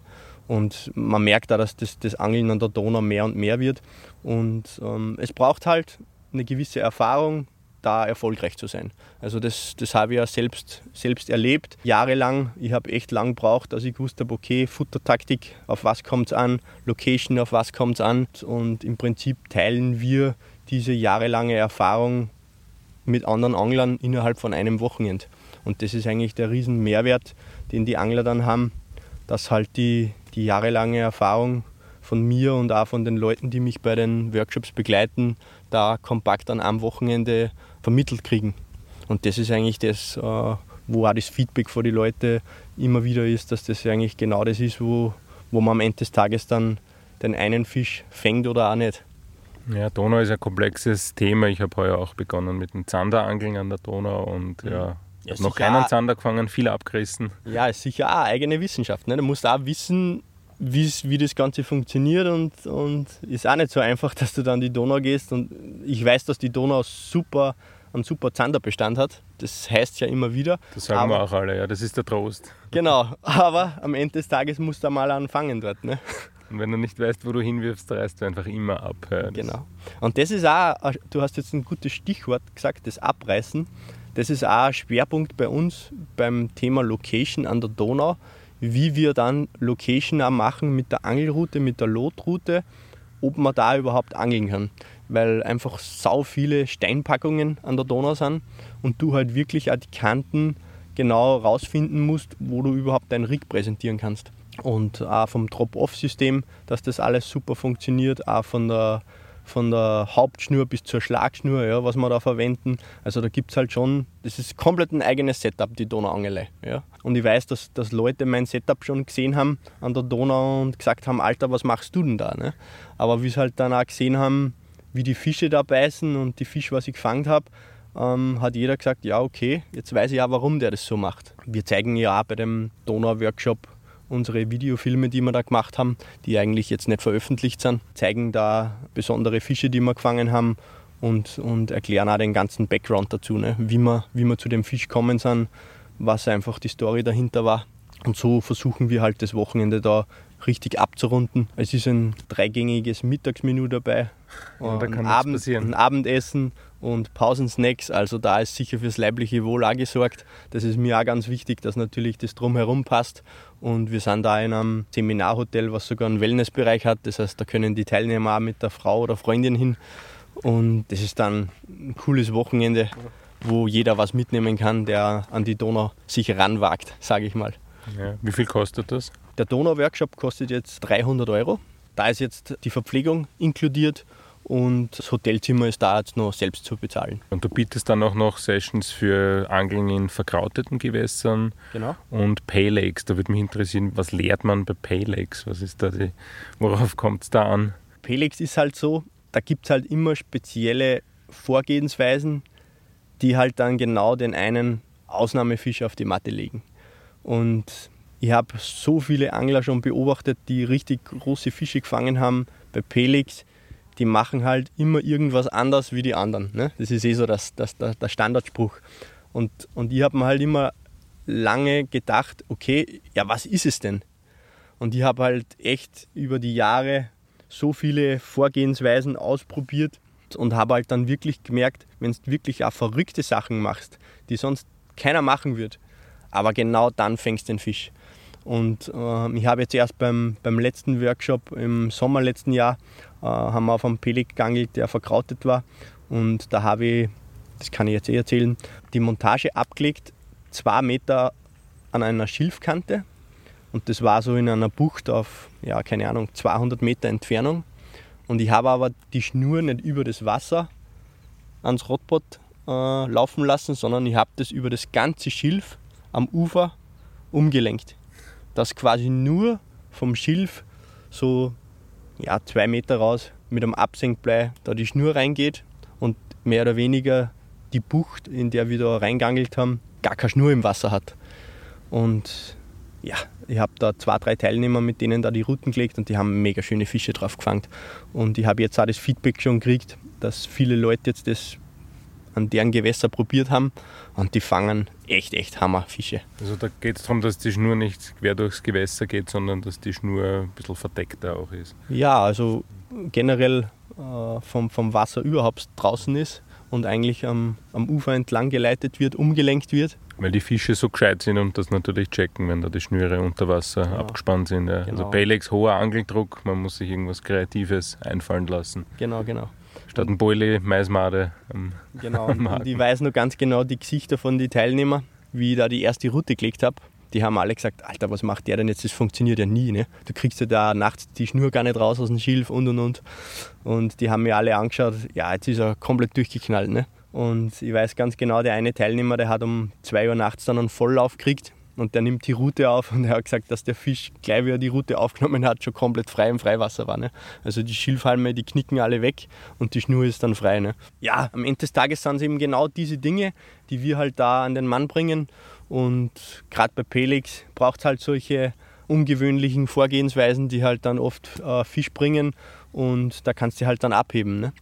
Und man merkt da, dass das, das Angeln an der Donau mehr und mehr wird. Und ähm, es braucht halt eine gewisse Erfahrung, da erfolgreich zu sein. Also das, das habe ich ja selbst, selbst erlebt, jahrelang. Ich habe echt lang gebraucht, dass ich gewusst habe, okay, Futtertaktik, auf was kommt es an, Location, auf was kommt es an. Und im Prinzip teilen wir diese jahrelange Erfahrung mit anderen Anglern innerhalb von einem Wochenende. Und das ist eigentlich der riesen Mehrwert, den die Angler dann haben, dass halt die, die jahrelange Erfahrung von mir und auch von den Leuten, die mich bei den Workshops begleiten, da kompakt an einem Wochenende vermittelt kriegen. Und das ist eigentlich das, äh, wo auch das Feedback von den Leuten immer wieder ist, dass das eigentlich genau das ist, wo, wo man am Ende des Tages dann den einen Fisch fängt oder auch nicht. Ja, Donau ist ein komplexes Thema. Ich habe heuer auch begonnen mit dem Zanderangeln an der Donau und mhm. ja, ja noch keinen Zander gefangen, viel abgerissen. Ja, ist sicher auch eine eigene Wissenschaft. Ne? Du musst auch wissen, wie das Ganze funktioniert und, und ist auch nicht so einfach, [LAUGHS] dass du dann die Donau gehst und ich weiß, dass die Donau super, einen super Zanderbestand hat. Das heißt ja immer wieder. Das sagen aber, wir auch alle, ja, das ist der Trost. Genau, aber am Ende des Tages musst du mal anfangen dort. Ne? Und wenn du nicht weißt, wo du hinwirfst, reißt du einfach immer ab. Ja, genau. Und das ist auch, du hast jetzt ein gutes Stichwort gesagt, das Abreißen. Das ist auch ein Schwerpunkt bei uns beim Thema Location an der Donau wie wir dann Location auch machen mit der Angelroute, mit der Lotroute, ob man da überhaupt angeln kann. Weil einfach sau viele Steinpackungen an der Donau sind und du halt wirklich auch die Kanten genau rausfinden musst, wo du überhaupt deinen Rig präsentieren kannst. Und auch vom Drop-Off-System, dass das alles super funktioniert, auch von der von der Hauptschnur bis zur Schlagschnur, ja, was wir da verwenden. Also da gibt es halt schon, das ist komplett ein eigenes Setup, die Donauangelei. Ja. Und ich weiß, dass, dass Leute mein Setup schon gesehen haben an der Donau und gesagt haben, Alter, was machst du denn da? Ne? Aber wie sie halt dann auch gesehen haben, wie die Fische da beißen und die Fische, was ich gefangen habe, ähm, hat jeder gesagt, ja okay, jetzt weiß ich ja, warum der das so macht. Wir zeigen ja auch bei dem Donau-Workshop Unsere Videofilme, die wir da gemacht haben, die eigentlich jetzt nicht veröffentlicht sind, zeigen da besondere Fische, die wir gefangen haben und, und erklären auch den ganzen Background dazu, ne? wie, wir, wie wir zu dem Fisch kommen sind, was einfach die Story dahinter war. Und so versuchen wir halt das Wochenende da richtig abzurunden. Es ist ein dreigängiges Mittagsmenü dabei, ja, da ein, Abend, ein Abendessen und Pausensnacks. Also da ist sicher fürs leibliche Wohl auch gesorgt. Das ist mir auch ganz wichtig, dass natürlich das drumherum passt. Und wir sind da in einem Seminarhotel, was sogar einen Wellnessbereich hat. Das heißt, da können die Teilnehmer auch mit der Frau oder Freundin hin. Und das ist dann ein cooles Wochenende, wo jeder was mitnehmen kann, der an die Donau sich ranwagt, sage ich mal. Ja, wie viel kostet das? Der Donau-Workshop kostet jetzt 300 Euro. Da ist jetzt die Verpflegung inkludiert und das Hotelzimmer ist da jetzt noch selbst zu bezahlen. Und du bietest dann auch noch Sessions für Angeln in verkrauteten Gewässern genau. und Paylakes. Da würde mich interessieren, was lehrt man bei Paylakes? Was ist da die, worauf kommt es da an? Paylakes ist halt so, da gibt es halt immer spezielle Vorgehensweisen, die halt dann genau den einen Ausnahmefisch auf die Matte legen. Und ich habe so viele Angler schon beobachtet, die richtig große Fische gefangen haben bei Pelix. Die machen halt immer irgendwas anders wie die anderen. Ne? Das ist eh so das, das, der, der Standardspruch. Und, und ich habe mir halt immer lange gedacht, okay, ja, was ist es denn? Und ich habe halt echt über die Jahre so viele Vorgehensweisen ausprobiert und habe halt dann wirklich gemerkt, wenn du wirklich auch verrückte Sachen machst, die sonst keiner machen wird, aber genau dann fängst du den Fisch. Und äh, ich habe jetzt erst beim, beim letzten Workshop im Sommer letzten Jahr, äh, haben wir auf einem Pelik geangelt, der verkrautet war. Und da habe ich, das kann ich jetzt eh erzählen, die Montage abgelegt, zwei Meter an einer Schilfkante. Und das war so in einer Bucht auf, ja, keine Ahnung, 200 Meter Entfernung. Und ich habe aber die Schnur nicht über das Wasser ans Rotboot äh, laufen lassen, sondern ich habe das über das ganze Schilf am Ufer umgelenkt. Dass quasi nur vom Schilf so ja, zwei Meter raus mit einem Absenkblei da die Schnur reingeht und mehr oder weniger die Bucht, in der wir da reingangelt haben, gar keine Schnur im Wasser hat. Und ja, ich habe da zwei, drei Teilnehmer, mit denen da die Routen gelegt und die haben mega schöne Fische drauf gefangen. Und ich habe jetzt auch das Feedback schon gekriegt, dass viele Leute jetzt das an deren Gewässer probiert haben und die fangen echt, echt Hammerfische. Also da geht es darum, dass die Schnur nicht quer durchs Gewässer geht, sondern dass die Schnur ein bisschen verdeckter auch ist. Ja, also generell äh, vom, vom Wasser überhaupt draußen ist und eigentlich am, am Ufer entlang geleitet wird, umgelenkt wird. Weil die Fische so gescheit sind und das natürlich checken, wenn da die Schnüre unter Wasser genau. abgespannt sind. Ja. Also genau. Also Pelex, hoher Angeldruck, man muss sich irgendwas Kreatives einfallen lassen. Genau, genau. Statt ein Boilie, Maismade. Am, genau, [LAUGHS] am und ich weiß noch ganz genau die Gesichter von den Teilnehmern, wie ich da die erste Route gelegt habe. Die haben alle gesagt, Alter, was macht der denn jetzt? Das funktioniert ja nie. Ne? Du kriegst ja da nachts die Schnur gar nicht raus aus dem Schilf und und und. Und die haben mir alle angeschaut, ja, jetzt ist er komplett durchgeknallt. Ne? Und ich weiß ganz genau, der eine Teilnehmer, der hat um 2 Uhr nachts dann einen Volllauf gekriegt und der nimmt die Route auf und er hat gesagt, dass der Fisch, gleich wie er die Route aufgenommen hat, schon komplett frei im Freiwasser war. Ne? Also die Schilfhalme, die knicken alle weg und die Schnur ist dann frei. Ne? Ja, am Ende des Tages sind es eben genau diese Dinge, die wir halt da an den Mann bringen. Und gerade bei Pelix braucht es halt solche ungewöhnlichen Vorgehensweisen, die halt dann oft äh, Fisch bringen und da kannst du halt dann abheben. Ne?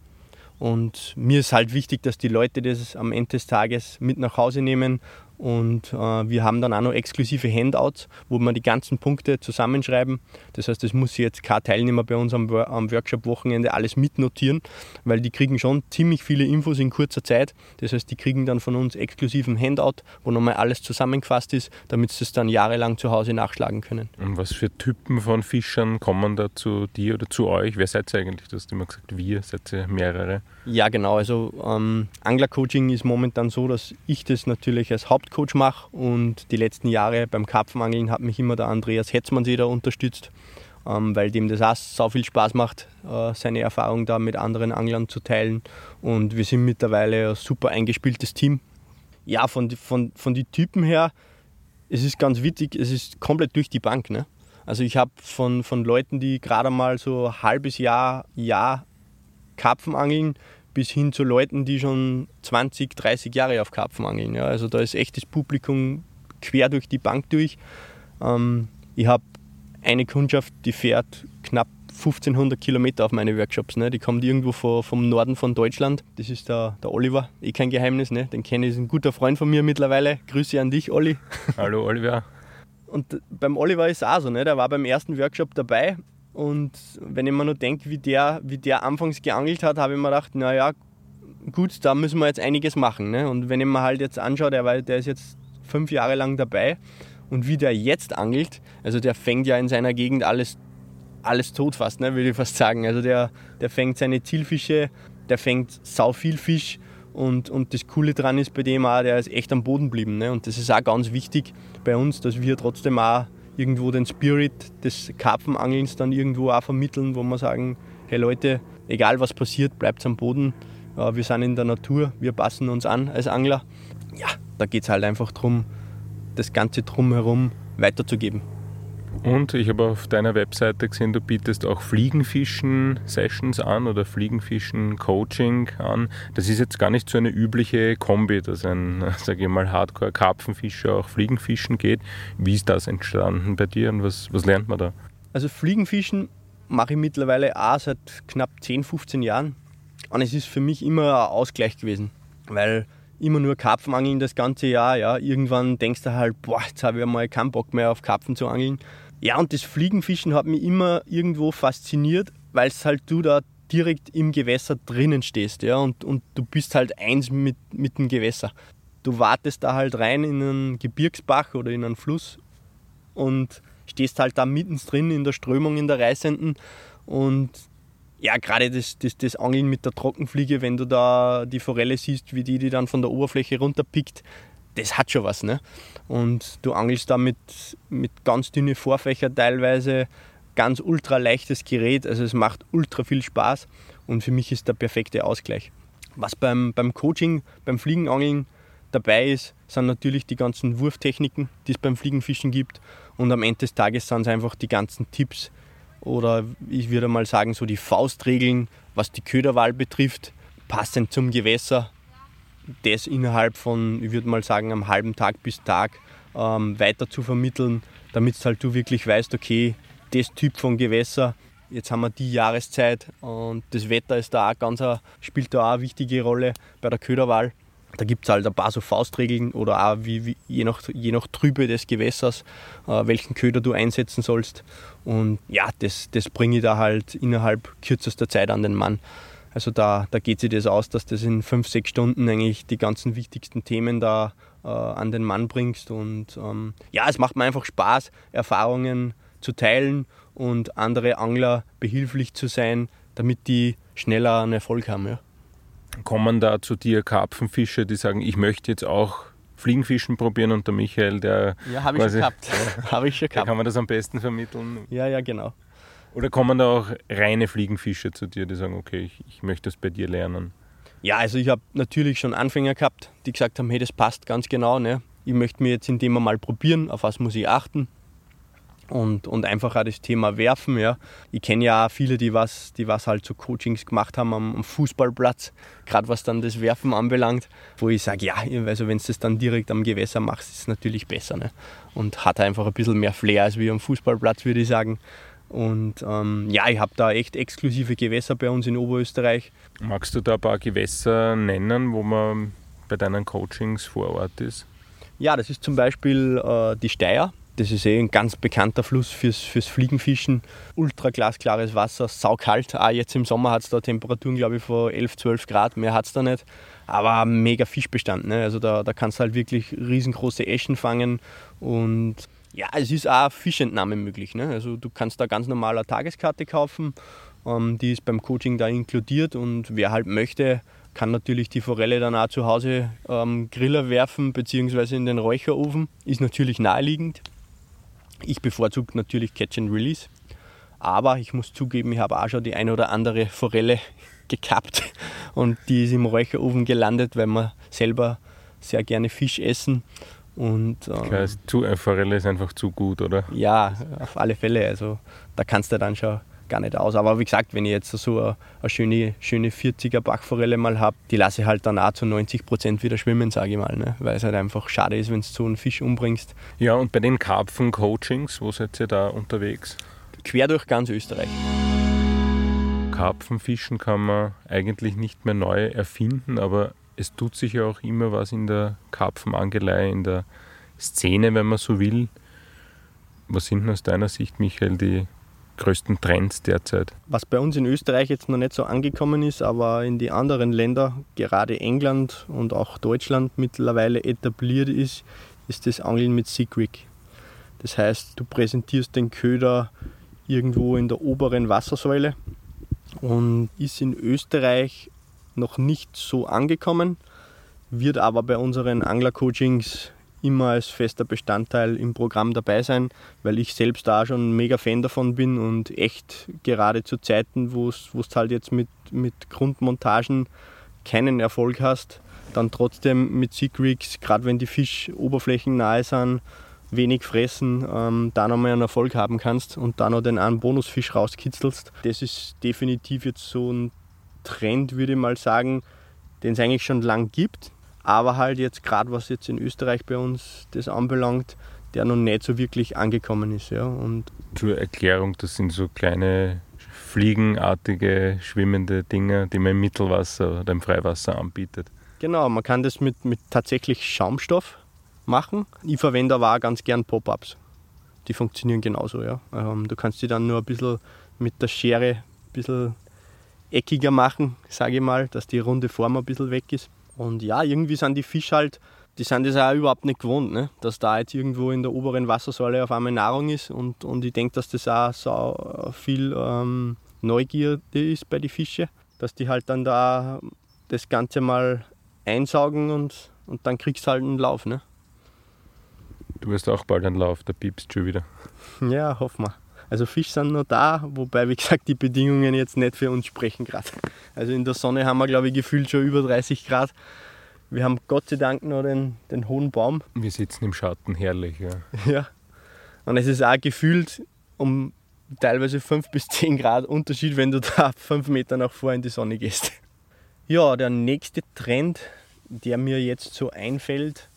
Und mir ist halt wichtig, dass die Leute das am Ende des Tages mit nach Hause nehmen und äh, wir haben dann auch noch exklusive Handouts, wo wir die ganzen Punkte zusammenschreiben. Das heißt, das muss jetzt kein Teilnehmer bei uns am, am Workshop-Wochenende alles mitnotieren, weil die kriegen schon ziemlich viele Infos in kurzer Zeit. Das heißt, die kriegen dann von uns exklusiven Handout, wo nochmal alles zusammengefasst ist, damit sie es dann jahrelang zu Hause nachschlagen können. Und was für Typen von Fischern kommen da zu dir oder zu euch? Wer seid ihr eigentlich? Du hast immer gesagt, wir, seid ihr mehrere? Ja, genau. Also ähm, Anglercoaching ist momentan so, dass ich das natürlich als Haupt Hauptcoach mache und die letzten Jahre beim Karpfenangeln hat mich immer der Andreas Hetzmannsee da unterstützt, ähm, weil dem das auch so viel Spaß macht, äh, seine Erfahrung da mit anderen Anglern zu teilen und wir sind mittlerweile ein super eingespieltes Team. Ja, von, von, von den Typen her, es ist ganz witzig, es ist komplett durch die Bank. Ne? Also ich habe von, von Leuten, die gerade mal so ein halbes Jahr, Jahr Karpfen angeln, bis hin zu Leuten, die schon 20, 30 Jahre auf Karpfen angeln. Ja, also da ist echt das Publikum quer durch die Bank durch. Ähm, ich habe eine Kundschaft, die fährt knapp 1500 Kilometer auf meine Workshops. Ne? Die kommt irgendwo von, vom Norden von Deutschland. Das ist der, der Oliver, eh kein Geheimnis. Ne? Den kenne ich, ist ein guter Freund von mir mittlerweile. Grüße an dich, Olli. Hallo, Oliver. Und beim Oliver ist es auch so, ne? der war beim ersten Workshop dabei und wenn ich mir nur denke, wie der, wie der anfangs geangelt hat, habe ich mir gedacht, naja, gut, da müssen wir jetzt einiges machen. Ne? Und wenn ich mir halt jetzt anschaue, der, der ist jetzt fünf Jahre lang dabei und wie der jetzt angelt, also der fängt ja in seiner Gegend alles, alles tot fast, ne, würde ich fast sagen. Also der, der fängt seine Zielfische, der fängt sau viel Fisch und, und das Coole dran ist bei dem auch, der ist echt am Boden geblieben. Ne? Und das ist auch ganz wichtig bei uns, dass wir trotzdem auch irgendwo den Spirit des Karpfenangelns dann irgendwo auch vermitteln, wo wir sagen, hey Leute, egal was passiert, bleibt am Boden. Wir sind in der Natur, wir passen uns an als Angler. Ja, da geht es halt einfach darum, das Ganze drumherum weiterzugeben. Und ich habe auf deiner Webseite gesehen, du bietest auch Fliegenfischen-Sessions an oder Fliegenfischen-Coaching an. Das ist jetzt gar nicht so eine übliche Kombi, dass ein, [LAUGHS] sage ich mal, Hardcore-Karpfenfischer auch Fliegenfischen geht. Wie ist das entstanden bei dir und was, was lernt man da? Also Fliegenfischen mache ich mittlerweile auch seit knapp 10, 15 Jahren. Und es ist für mich immer ein Ausgleich gewesen, weil immer nur Karpfenangeln das ganze Jahr, ja, irgendwann denkst du halt, boah, jetzt habe ich mal keinen Bock mehr auf Karpfen zu angeln. Ja, und das Fliegenfischen hat mich immer irgendwo fasziniert, weil es halt du da direkt im Gewässer drinnen stehst, ja, und, und du bist halt eins mit, mit dem Gewässer. Du wartest da halt rein in einen Gebirgsbach oder in einen Fluss und stehst halt da mittendrin in der Strömung, in der Reißenden und ja, gerade das, das, das Angeln mit der Trockenfliege, wenn du da die Forelle siehst, wie die die dann von der Oberfläche runterpickt, das hat schon was. Ne? Und du angelst da mit, mit ganz dünne Vorfächer teilweise, ganz ultra leichtes Gerät, also es macht ultra viel Spaß und für mich ist der perfekte Ausgleich. Was beim, beim Coaching, beim Fliegenangeln dabei ist, sind natürlich die ganzen Wurftechniken, die es beim Fliegenfischen gibt und am Ende des Tages sind es einfach die ganzen Tipps oder ich würde mal sagen so die Faustregeln, was die Köderwahl betrifft, passend zum Gewässer, das innerhalb von, ich würde mal sagen, einem halben Tag bis Tag ähm, weiter zu vermitteln, damit halt du wirklich weißt, okay, das Typ von Gewässer, jetzt haben wir die Jahreszeit und das Wetter ist da auch ganz, spielt da auch eine wichtige Rolle bei der Köderwahl. Da gibt es halt ein paar so Faustregeln oder auch wie, wie, je, nach, je nach Trübe des Gewässers, äh, welchen Köder du einsetzen sollst. Und ja, das, das bringe ich da halt innerhalb kürzester Zeit an den Mann. Also da, da geht sich das aus, dass das in fünf, sechs Stunden eigentlich die ganzen wichtigsten Themen da äh, an den Mann bringst. Und ähm, ja, es macht mir einfach Spaß, Erfahrungen zu teilen und andere Angler behilflich zu sein, damit die schneller einen Erfolg haben. Ja. Kommen da zu dir Karpfenfische, die sagen, ich möchte jetzt auch Fliegenfischen probieren und der Michael, der. Ja, habe ich schon gehabt. [LAUGHS] habe ich schon gehabt. Da kann man das am besten vermitteln. Ja, ja, genau. Oder kommen da auch reine Fliegenfische zu dir, die sagen, okay, ich, ich möchte das bei dir lernen? Ja, also ich habe natürlich schon Anfänger gehabt, die gesagt haben, hey, das passt ganz genau. Ne? Ich möchte mir jetzt in dem mal probieren, auf was muss ich achten und, und einfach auch das Thema Werfen. Ja. Ich kenne ja auch viele, die was, die was halt so Coachings gemacht haben am, am Fußballplatz, gerade was dann das Werfen anbelangt, wo ich sage, ja, also wenn du das dann direkt am Gewässer machst, ist es natürlich besser. Ne? Und hat einfach ein bisschen mehr Flair als wie am Fußballplatz, würde ich sagen. Und ähm, ja, ich habe da echt exklusive Gewässer bei uns in Oberösterreich. Magst du da ein paar Gewässer nennen, wo man bei deinen Coachings vor Ort ist? Ja, das ist zum Beispiel äh, die Steier. Das ist eh ein ganz bekannter Fluss fürs, fürs Fliegenfischen. Ultra glasklares Wasser, saukalt. Auch jetzt im Sommer hat es da Temperaturen, glaube ich, von 11, 12 Grad. Mehr hat es da nicht. Aber mega Fischbestand. Ne? Also da, da kannst du halt wirklich riesengroße Eschen fangen. Und ja, es ist auch Fischentnahme möglich. Ne? Also du kannst da ganz normal eine Tageskarte kaufen. Ähm, die ist beim Coaching da inkludiert. Und wer halt möchte, kann natürlich die Forelle dann auch zu Hause ähm, Griller werfen bzw. in den Räucherofen. Ist natürlich naheliegend. Ich bevorzuge natürlich Catch and Release. Aber ich muss zugeben, ich habe auch schon die ein oder andere Forelle [LAUGHS] gekappt und die ist im Räucherofen gelandet, weil wir selber sehr gerne Fisch essen. Und, ähm, Klar, zu, eine Forelle ist einfach zu gut, oder? Ja, auf alle Fälle. Also da kannst du dann schon gar nicht aus. Aber wie gesagt, wenn ich jetzt so eine, eine schöne, schöne 40er Bachforelle mal habe, die lasse ich halt dann auch zu 90 Prozent wieder schwimmen, sage ich mal. Ne? Weil es halt einfach schade ist, wenn du so einen Fisch umbringst. Ja, und bei den Karpfen-Coachings, wo seid ihr da unterwegs? Quer durch ganz Österreich. Karpfenfischen kann man eigentlich nicht mehr neu erfinden, aber es tut sich ja auch immer was in der Karpfenangelei, in der Szene, wenn man so will. Was sind aus deiner Sicht, Michael, die größten Trends derzeit? Was bei uns in Österreich jetzt noch nicht so angekommen ist, aber in die anderen Länder, gerade England und auch Deutschland mittlerweile etabliert ist, ist das Angeln mit Seaquick. Das heißt, du präsentierst den Köder irgendwo in der oberen Wassersäule und ist in Österreich noch nicht so angekommen, wird aber bei unseren Angler-Coachings immer als fester Bestandteil im Programm dabei sein, weil ich selbst da schon mega Fan davon bin und echt gerade zu Zeiten, wo du halt jetzt mit, mit Grundmontagen keinen Erfolg hast, dann trotzdem mit Seagrigs, gerade wenn die Fischoberflächen nahe sind, wenig fressen, ähm, da nochmal einen Erfolg haben kannst und da noch den einen Bonusfisch rauskitzelst. Das ist definitiv jetzt so ein Trend, würde ich mal sagen, den es eigentlich schon lang gibt, aber halt jetzt gerade was jetzt in Österreich bei uns das anbelangt, der noch nicht so wirklich angekommen ist. Ja. Und Zur Erklärung, das sind so kleine fliegenartige, schwimmende Dinge, die man im Mittelwasser oder im Freiwasser anbietet. Genau, man kann das mit, mit tatsächlich Schaumstoff machen. Ich verwende aber auch ganz gern Pop-Ups. Die funktionieren genauso. Ja. Ähm, du kannst die dann nur ein bisschen mit der Schere ein bisschen eckiger machen, sage ich mal, dass die runde Form ein bisschen weg ist. Und ja, irgendwie sind die Fische halt, die sind das auch überhaupt nicht gewohnt, ne? dass da jetzt irgendwo in der oberen Wassersäule auf einmal Nahrung ist. Und, und ich denke, dass das auch so viel ähm, Neugierde ist bei den Fischen, dass die halt dann da das Ganze mal einsaugen und, und dann kriegst du halt einen Lauf. Ne? Du wirst auch bald einen Lauf, da piepst schon wieder. Ja, hoffen wir. Also Fisch sind noch da, wobei, wie gesagt, die Bedingungen jetzt nicht für uns sprechen gerade. Also in der Sonne haben wir, glaube ich, gefühlt schon über 30 Grad. Wir haben Gott sei Dank noch den, den hohen Baum. Wir sitzen im Schatten, herrlich, ja. [LAUGHS] Ja. Und es ist auch gefühlt um teilweise 5 bis 10 Grad Unterschied, wenn du da [LAUGHS] 5 Meter nach vor in die Sonne gehst. Ja, der nächste Trend, der mir jetzt so einfällt,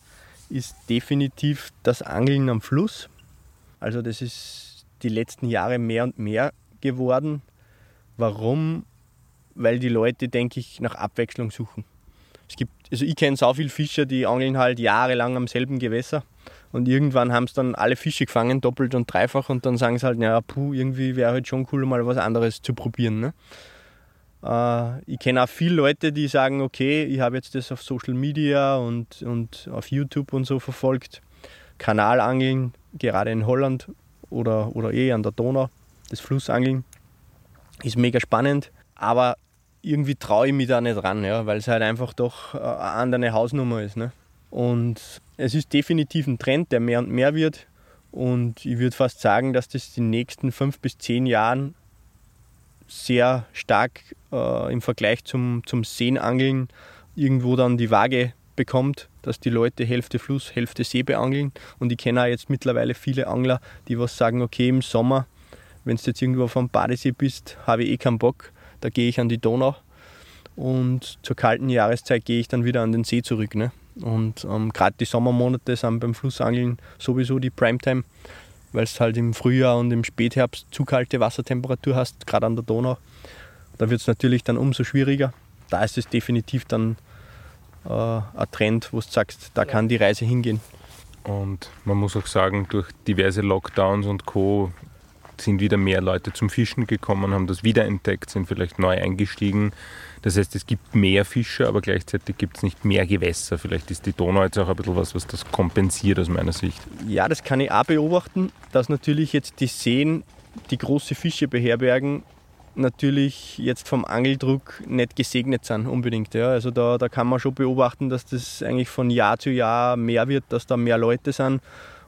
ist definitiv das Angeln am Fluss. Also das ist die letzten Jahre mehr und mehr geworden. Warum? Weil die Leute, denke ich, nach Abwechslung suchen. Es gibt, also ich kenne so viele Fischer, die angeln halt jahrelang am selben Gewässer und irgendwann haben sie dann alle Fische gefangen, doppelt und dreifach und dann sagen sie halt, naja, puh, irgendwie wäre halt schon cool, mal was anderes zu probieren. Ne? Äh, ich kenne auch viele Leute, die sagen, okay, ich habe jetzt das auf Social Media und, und auf YouTube und so verfolgt. Kanalangeln, gerade in Holland oder, oder eh an der Donau, das Flussangeln, ist mega spannend, aber irgendwie traue ich mich da nicht ran, ja, weil es halt einfach doch eine andere Hausnummer ist. Ne? Und es ist definitiv ein Trend, der mehr und mehr wird. Und ich würde fast sagen, dass das die nächsten fünf bis zehn Jahren sehr stark äh, im Vergleich zum, zum Seenangeln irgendwo dann die Waage bekommt, dass die Leute Hälfte Fluss, Hälfte See beangeln. Und ich kenne auch jetzt mittlerweile viele Angler, die was sagen, okay, im Sommer, wenn du jetzt irgendwo vom Badesee bist, habe ich eh keinen Bock, da gehe ich an die Donau. Und zur kalten Jahreszeit gehe ich dann wieder an den See zurück. Ne? Und ähm, gerade die Sommermonate sind beim Flussangeln sowieso die Primetime, weil es halt im Frühjahr und im Spätherbst zu kalte Wassertemperatur hast, gerade an der Donau. Da wird es natürlich dann umso schwieriger. Da ist es definitiv dann äh, ein Trend, wo du sagst, da kann die Reise hingehen. Und man muss auch sagen, durch diverse Lockdowns und Co. sind wieder mehr Leute zum Fischen gekommen, haben das wiederentdeckt, sind vielleicht neu eingestiegen. Das heißt, es gibt mehr Fische, aber gleichzeitig gibt es nicht mehr Gewässer. Vielleicht ist die Donau jetzt auch ein bisschen was, was das kompensiert aus meiner Sicht. Ja, das kann ich auch beobachten, dass natürlich jetzt die Seen, die große Fische beherbergen, natürlich jetzt vom Angeldruck nicht gesegnet sind unbedingt. Ja. Also da, da kann man schon beobachten, dass das eigentlich von Jahr zu Jahr mehr wird, dass da mehr Leute sind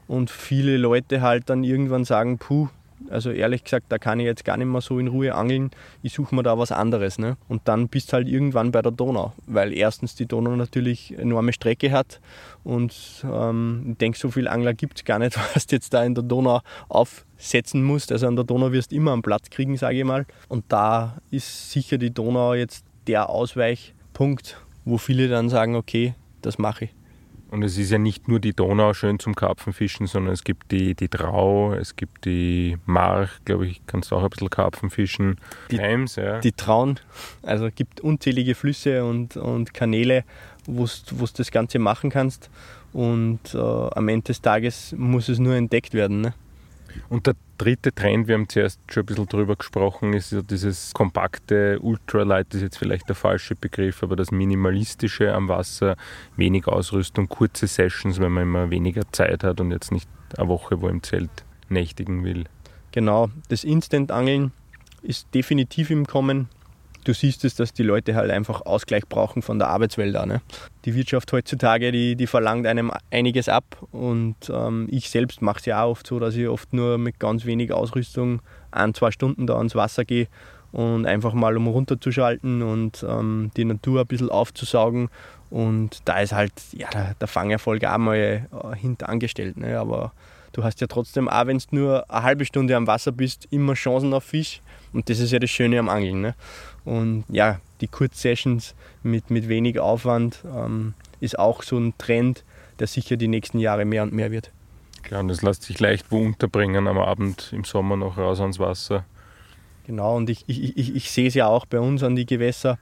und viele Leute halt dann irgendwann sagen, puh, also ehrlich gesagt, da kann ich jetzt gar nicht mehr so in Ruhe angeln. Ich suche mir da was anderes. Ne? Und dann bist du halt irgendwann bei der Donau, weil erstens die Donau natürlich enorme Strecke hat und ähm, ich denke, so viele Angler gibt es gar nicht, [LAUGHS] was jetzt da in der Donau aufsetzen musst. Also an der Donau wirst du immer einen Platz kriegen, sage ich mal. Und da ist sicher die Donau jetzt der Ausweichpunkt, wo viele dann sagen, okay, das mache ich. Und es ist ja nicht nur die Donau schön zum Karpfenfischen, sondern es gibt die, die Trau, es gibt die March, glaube ich, kannst du auch ein bisschen Karpfen fischen. Die, Heims, ja. die Traun, also es gibt unzählige Flüsse und, und Kanäle, wo du das Ganze machen kannst. Und äh, am Ende des Tages muss es nur entdeckt werden. Ne? Und der dritte Trend, wir haben zuerst schon ein bisschen drüber gesprochen, ist ja dieses kompakte Ultralight, ist jetzt vielleicht der falsche Begriff, aber das Minimalistische am Wasser, wenig Ausrüstung, kurze Sessions, wenn man immer weniger Zeit hat und jetzt nicht eine Woche wo im Zelt nächtigen will. Genau, das Instant-Angeln ist definitiv im Kommen du siehst es, dass die Leute halt einfach Ausgleich brauchen von der Arbeitswelt an. Ne? Die Wirtschaft heutzutage, die, die verlangt einem einiges ab und ähm, ich selbst mache es ja auch oft so, dass ich oft nur mit ganz wenig Ausrüstung ein, zwei Stunden da ans Wasser gehe und einfach mal um runterzuschalten und ähm, die Natur ein bisschen aufzusaugen. Und da ist halt ja, der, der Fangerfolg auch mal äh, hinterangestellt. Ne? Aber du hast ja trotzdem, auch wenn du nur eine halbe Stunde am Wasser bist, immer Chancen auf Fisch. Und das ist ja das Schöne am Angeln. Ne? Und ja, die Kurzsessions mit, mit wenig Aufwand ähm, ist auch so ein Trend, der sicher die nächsten Jahre mehr und mehr wird. Klar, und das lässt sich leicht wo unterbringen am Abend im Sommer noch raus ans Wasser. Genau, und ich, ich, ich, ich sehe es ja auch bei uns an die Gewässer.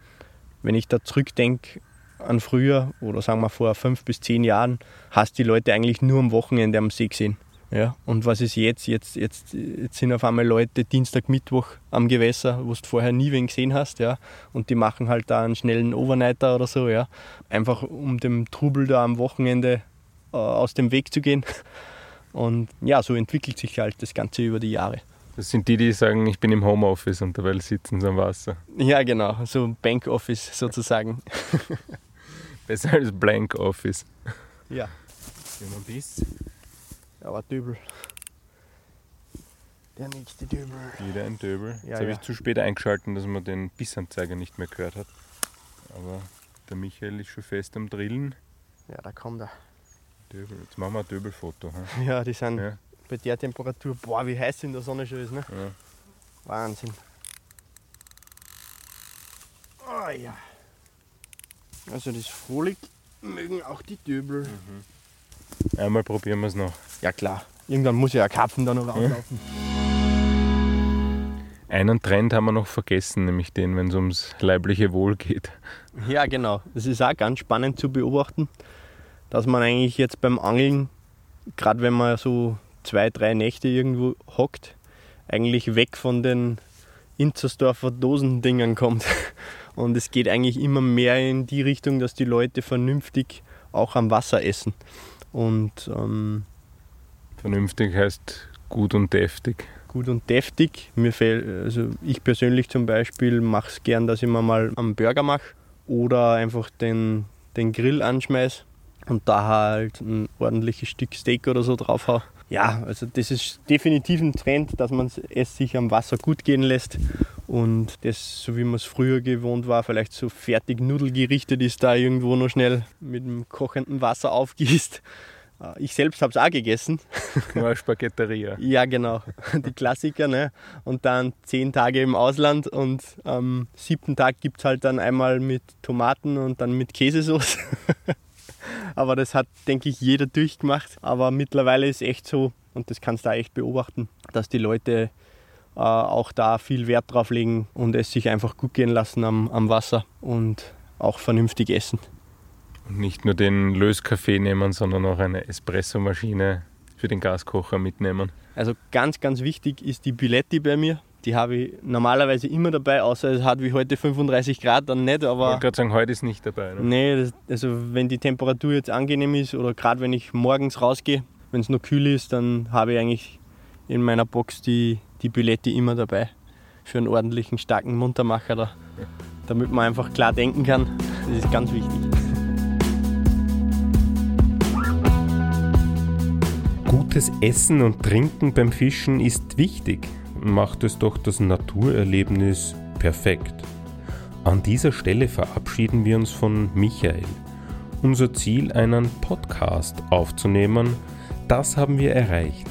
Wenn ich da zurückdenke an früher oder sagen wir vor fünf bis zehn Jahren, hast die Leute eigentlich nur am Wochenende am See gesehen. Ja, und was ist jetzt? jetzt? Jetzt, jetzt sind auf einmal Leute Dienstag, Mittwoch am Gewässer, wo du vorher nie wen gesehen hast, ja. Und die machen halt da einen schnellen Overnighter oder so, ja. Einfach um dem Trubel da am Wochenende äh, aus dem Weg zu gehen. Und ja, so entwickelt sich halt das Ganze über die Jahre. Das sind die, die sagen, ich bin im Homeoffice und dabei sitzen sie am Wasser. Ja, genau, so Bank-Office sozusagen. [LAUGHS] Besser als Blank-Office. Ja. Jemand Aber Döbel. Der nächste Döbel. Wieder ein Döbel. Ja, Jetzt habe ja. ich zu spät eingeschaltet, dass man den Bissanzeiger nicht mehr gehört hat. Aber der Michael ist schon fest am Drillen. Ja, da kommt er. Döbel. Jetzt machen wir ein Döbelfoto. hm? [LAUGHS] Ja, die sind Ja. bei der Temperatur, boah, wie heiß in der Sonne schon ist, ne? Ja. Wahnsinn. Oh ja. Also das Frohlich mögen auch die Döbel. Einmal probieren wir es noch. Ja klar. Irgendwann muss ja ein Karpfen da noch rauslaufen. Einen Trend haben wir noch vergessen, nämlich den, wenn es ums leibliche Wohl geht. Ja, genau. Das ist auch ganz spannend zu beobachten, dass man eigentlich jetzt beim Angeln, gerade wenn man so zwei, drei Nächte irgendwo hockt, eigentlich weg von den Inzersdorfer Dosendingern kommt. [LAUGHS] Und es geht eigentlich immer mehr in die Richtung, dass die Leute vernünftig auch am Wasser essen. Und ähm, vernünftig heißt gut und deftig. Gut und deftig. Mir fällt, also ich persönlich zum Beispiel mache es gern, dass ich mir mal einen Burger mache oder einfach den, den Grill anschmeiße und da halt ein ordentliches Stück Steak oder so drauf habe. Ja, also das ist definitiv ein Trend, dass man es sich am Wasser gut gehen lässt und das, so wie man es früher gewohnt war, vielleicht so fertig Nudelgerichte, die es da irgendwo noch schnell mit dem kochenden Wasser aufgießt. Äh, ich selbst habe es auch gegessen. [LAUGHS] Nur Spaghetteria. ja, genau. [LAUGHS] Die Klassiker. Ne? Und dann zehn Tage im Ausland und am siebten Tag gibt es halt dann einmal mit Tomaten und dann mit Käsesauce. [LAUGHS] Aber das hat, denke ich, jeder durchgemacht. Aber mittlerweile ist echt so, und das kannst du auch echt beobachten, dass die Leute äh, auch da viel Wert drauf legen und es sich einfach gut gehen lassen am, am Wasser und auch vernünftig essen. Und nicht nur den Löskaffee nehmen, sondern auch eine Espressomaschine für den Gaskocher mitnehmen. Also ganz, ganz wichtig ist die Biletti bei mir. Die habe ich normalerweise immer dabei, außer es hat wie heute 35 Grad, dann nicht. Aber ich wollte gerade sagen, heute ist nicht dabei. Ne? Nee, das, also wenn die Temperatur jetzt angenehm ist oder gerade wenn ich morgens rausgehe, wenn es noch kühl ist, dann habe ich eigentlich in meiner Box die, die Biletti immer dabei. Für einen ordentlichen, starken Muntermacher, da, damit man einfach klar denken kann. Das ist ganz wichtig. Gutes Essen und Trinken beim Fischen ist wichtig macht es doch das Naturerlebnis perfekt. An dieser Stelle verabschieden wir uns von Michael. Unser Ziel, einen Podcast aufzunehmen, das haben wir erreicht.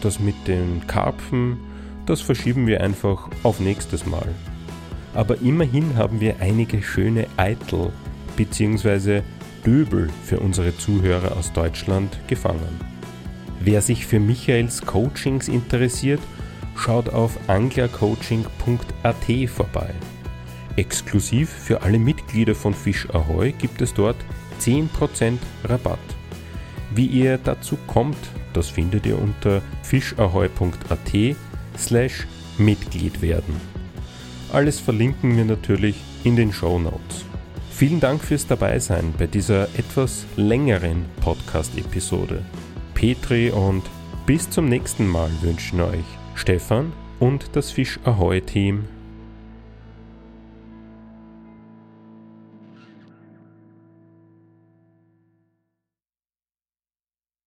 Das mit den Karpfen, das verschieben wir einfach auf nächstes Mal. Aber immerhin haben wir einige schöne Eitel bzw. Döbel für unsere Zuhörer aus Deutschland gefangen. Wer sich für Michaels Coachings interessiert schaut auf anglercoaching.at vorbei. Exklusiv für alle Mitglieder von Fisch Ahoy gibt es dort 10% Rabatt. Wie ihr dazu kommt, das findet ihr unter fischahoy.at slash Mitglied werden. Alles verlinken wir natürlich in den Show Notes. Vielen Dank fürs Dabeisein bei dieser etwas längeren Podcast-Episode. Petri und bis zum nächsten Mal wünschen euch Stefan und das Fisch Ahoy Team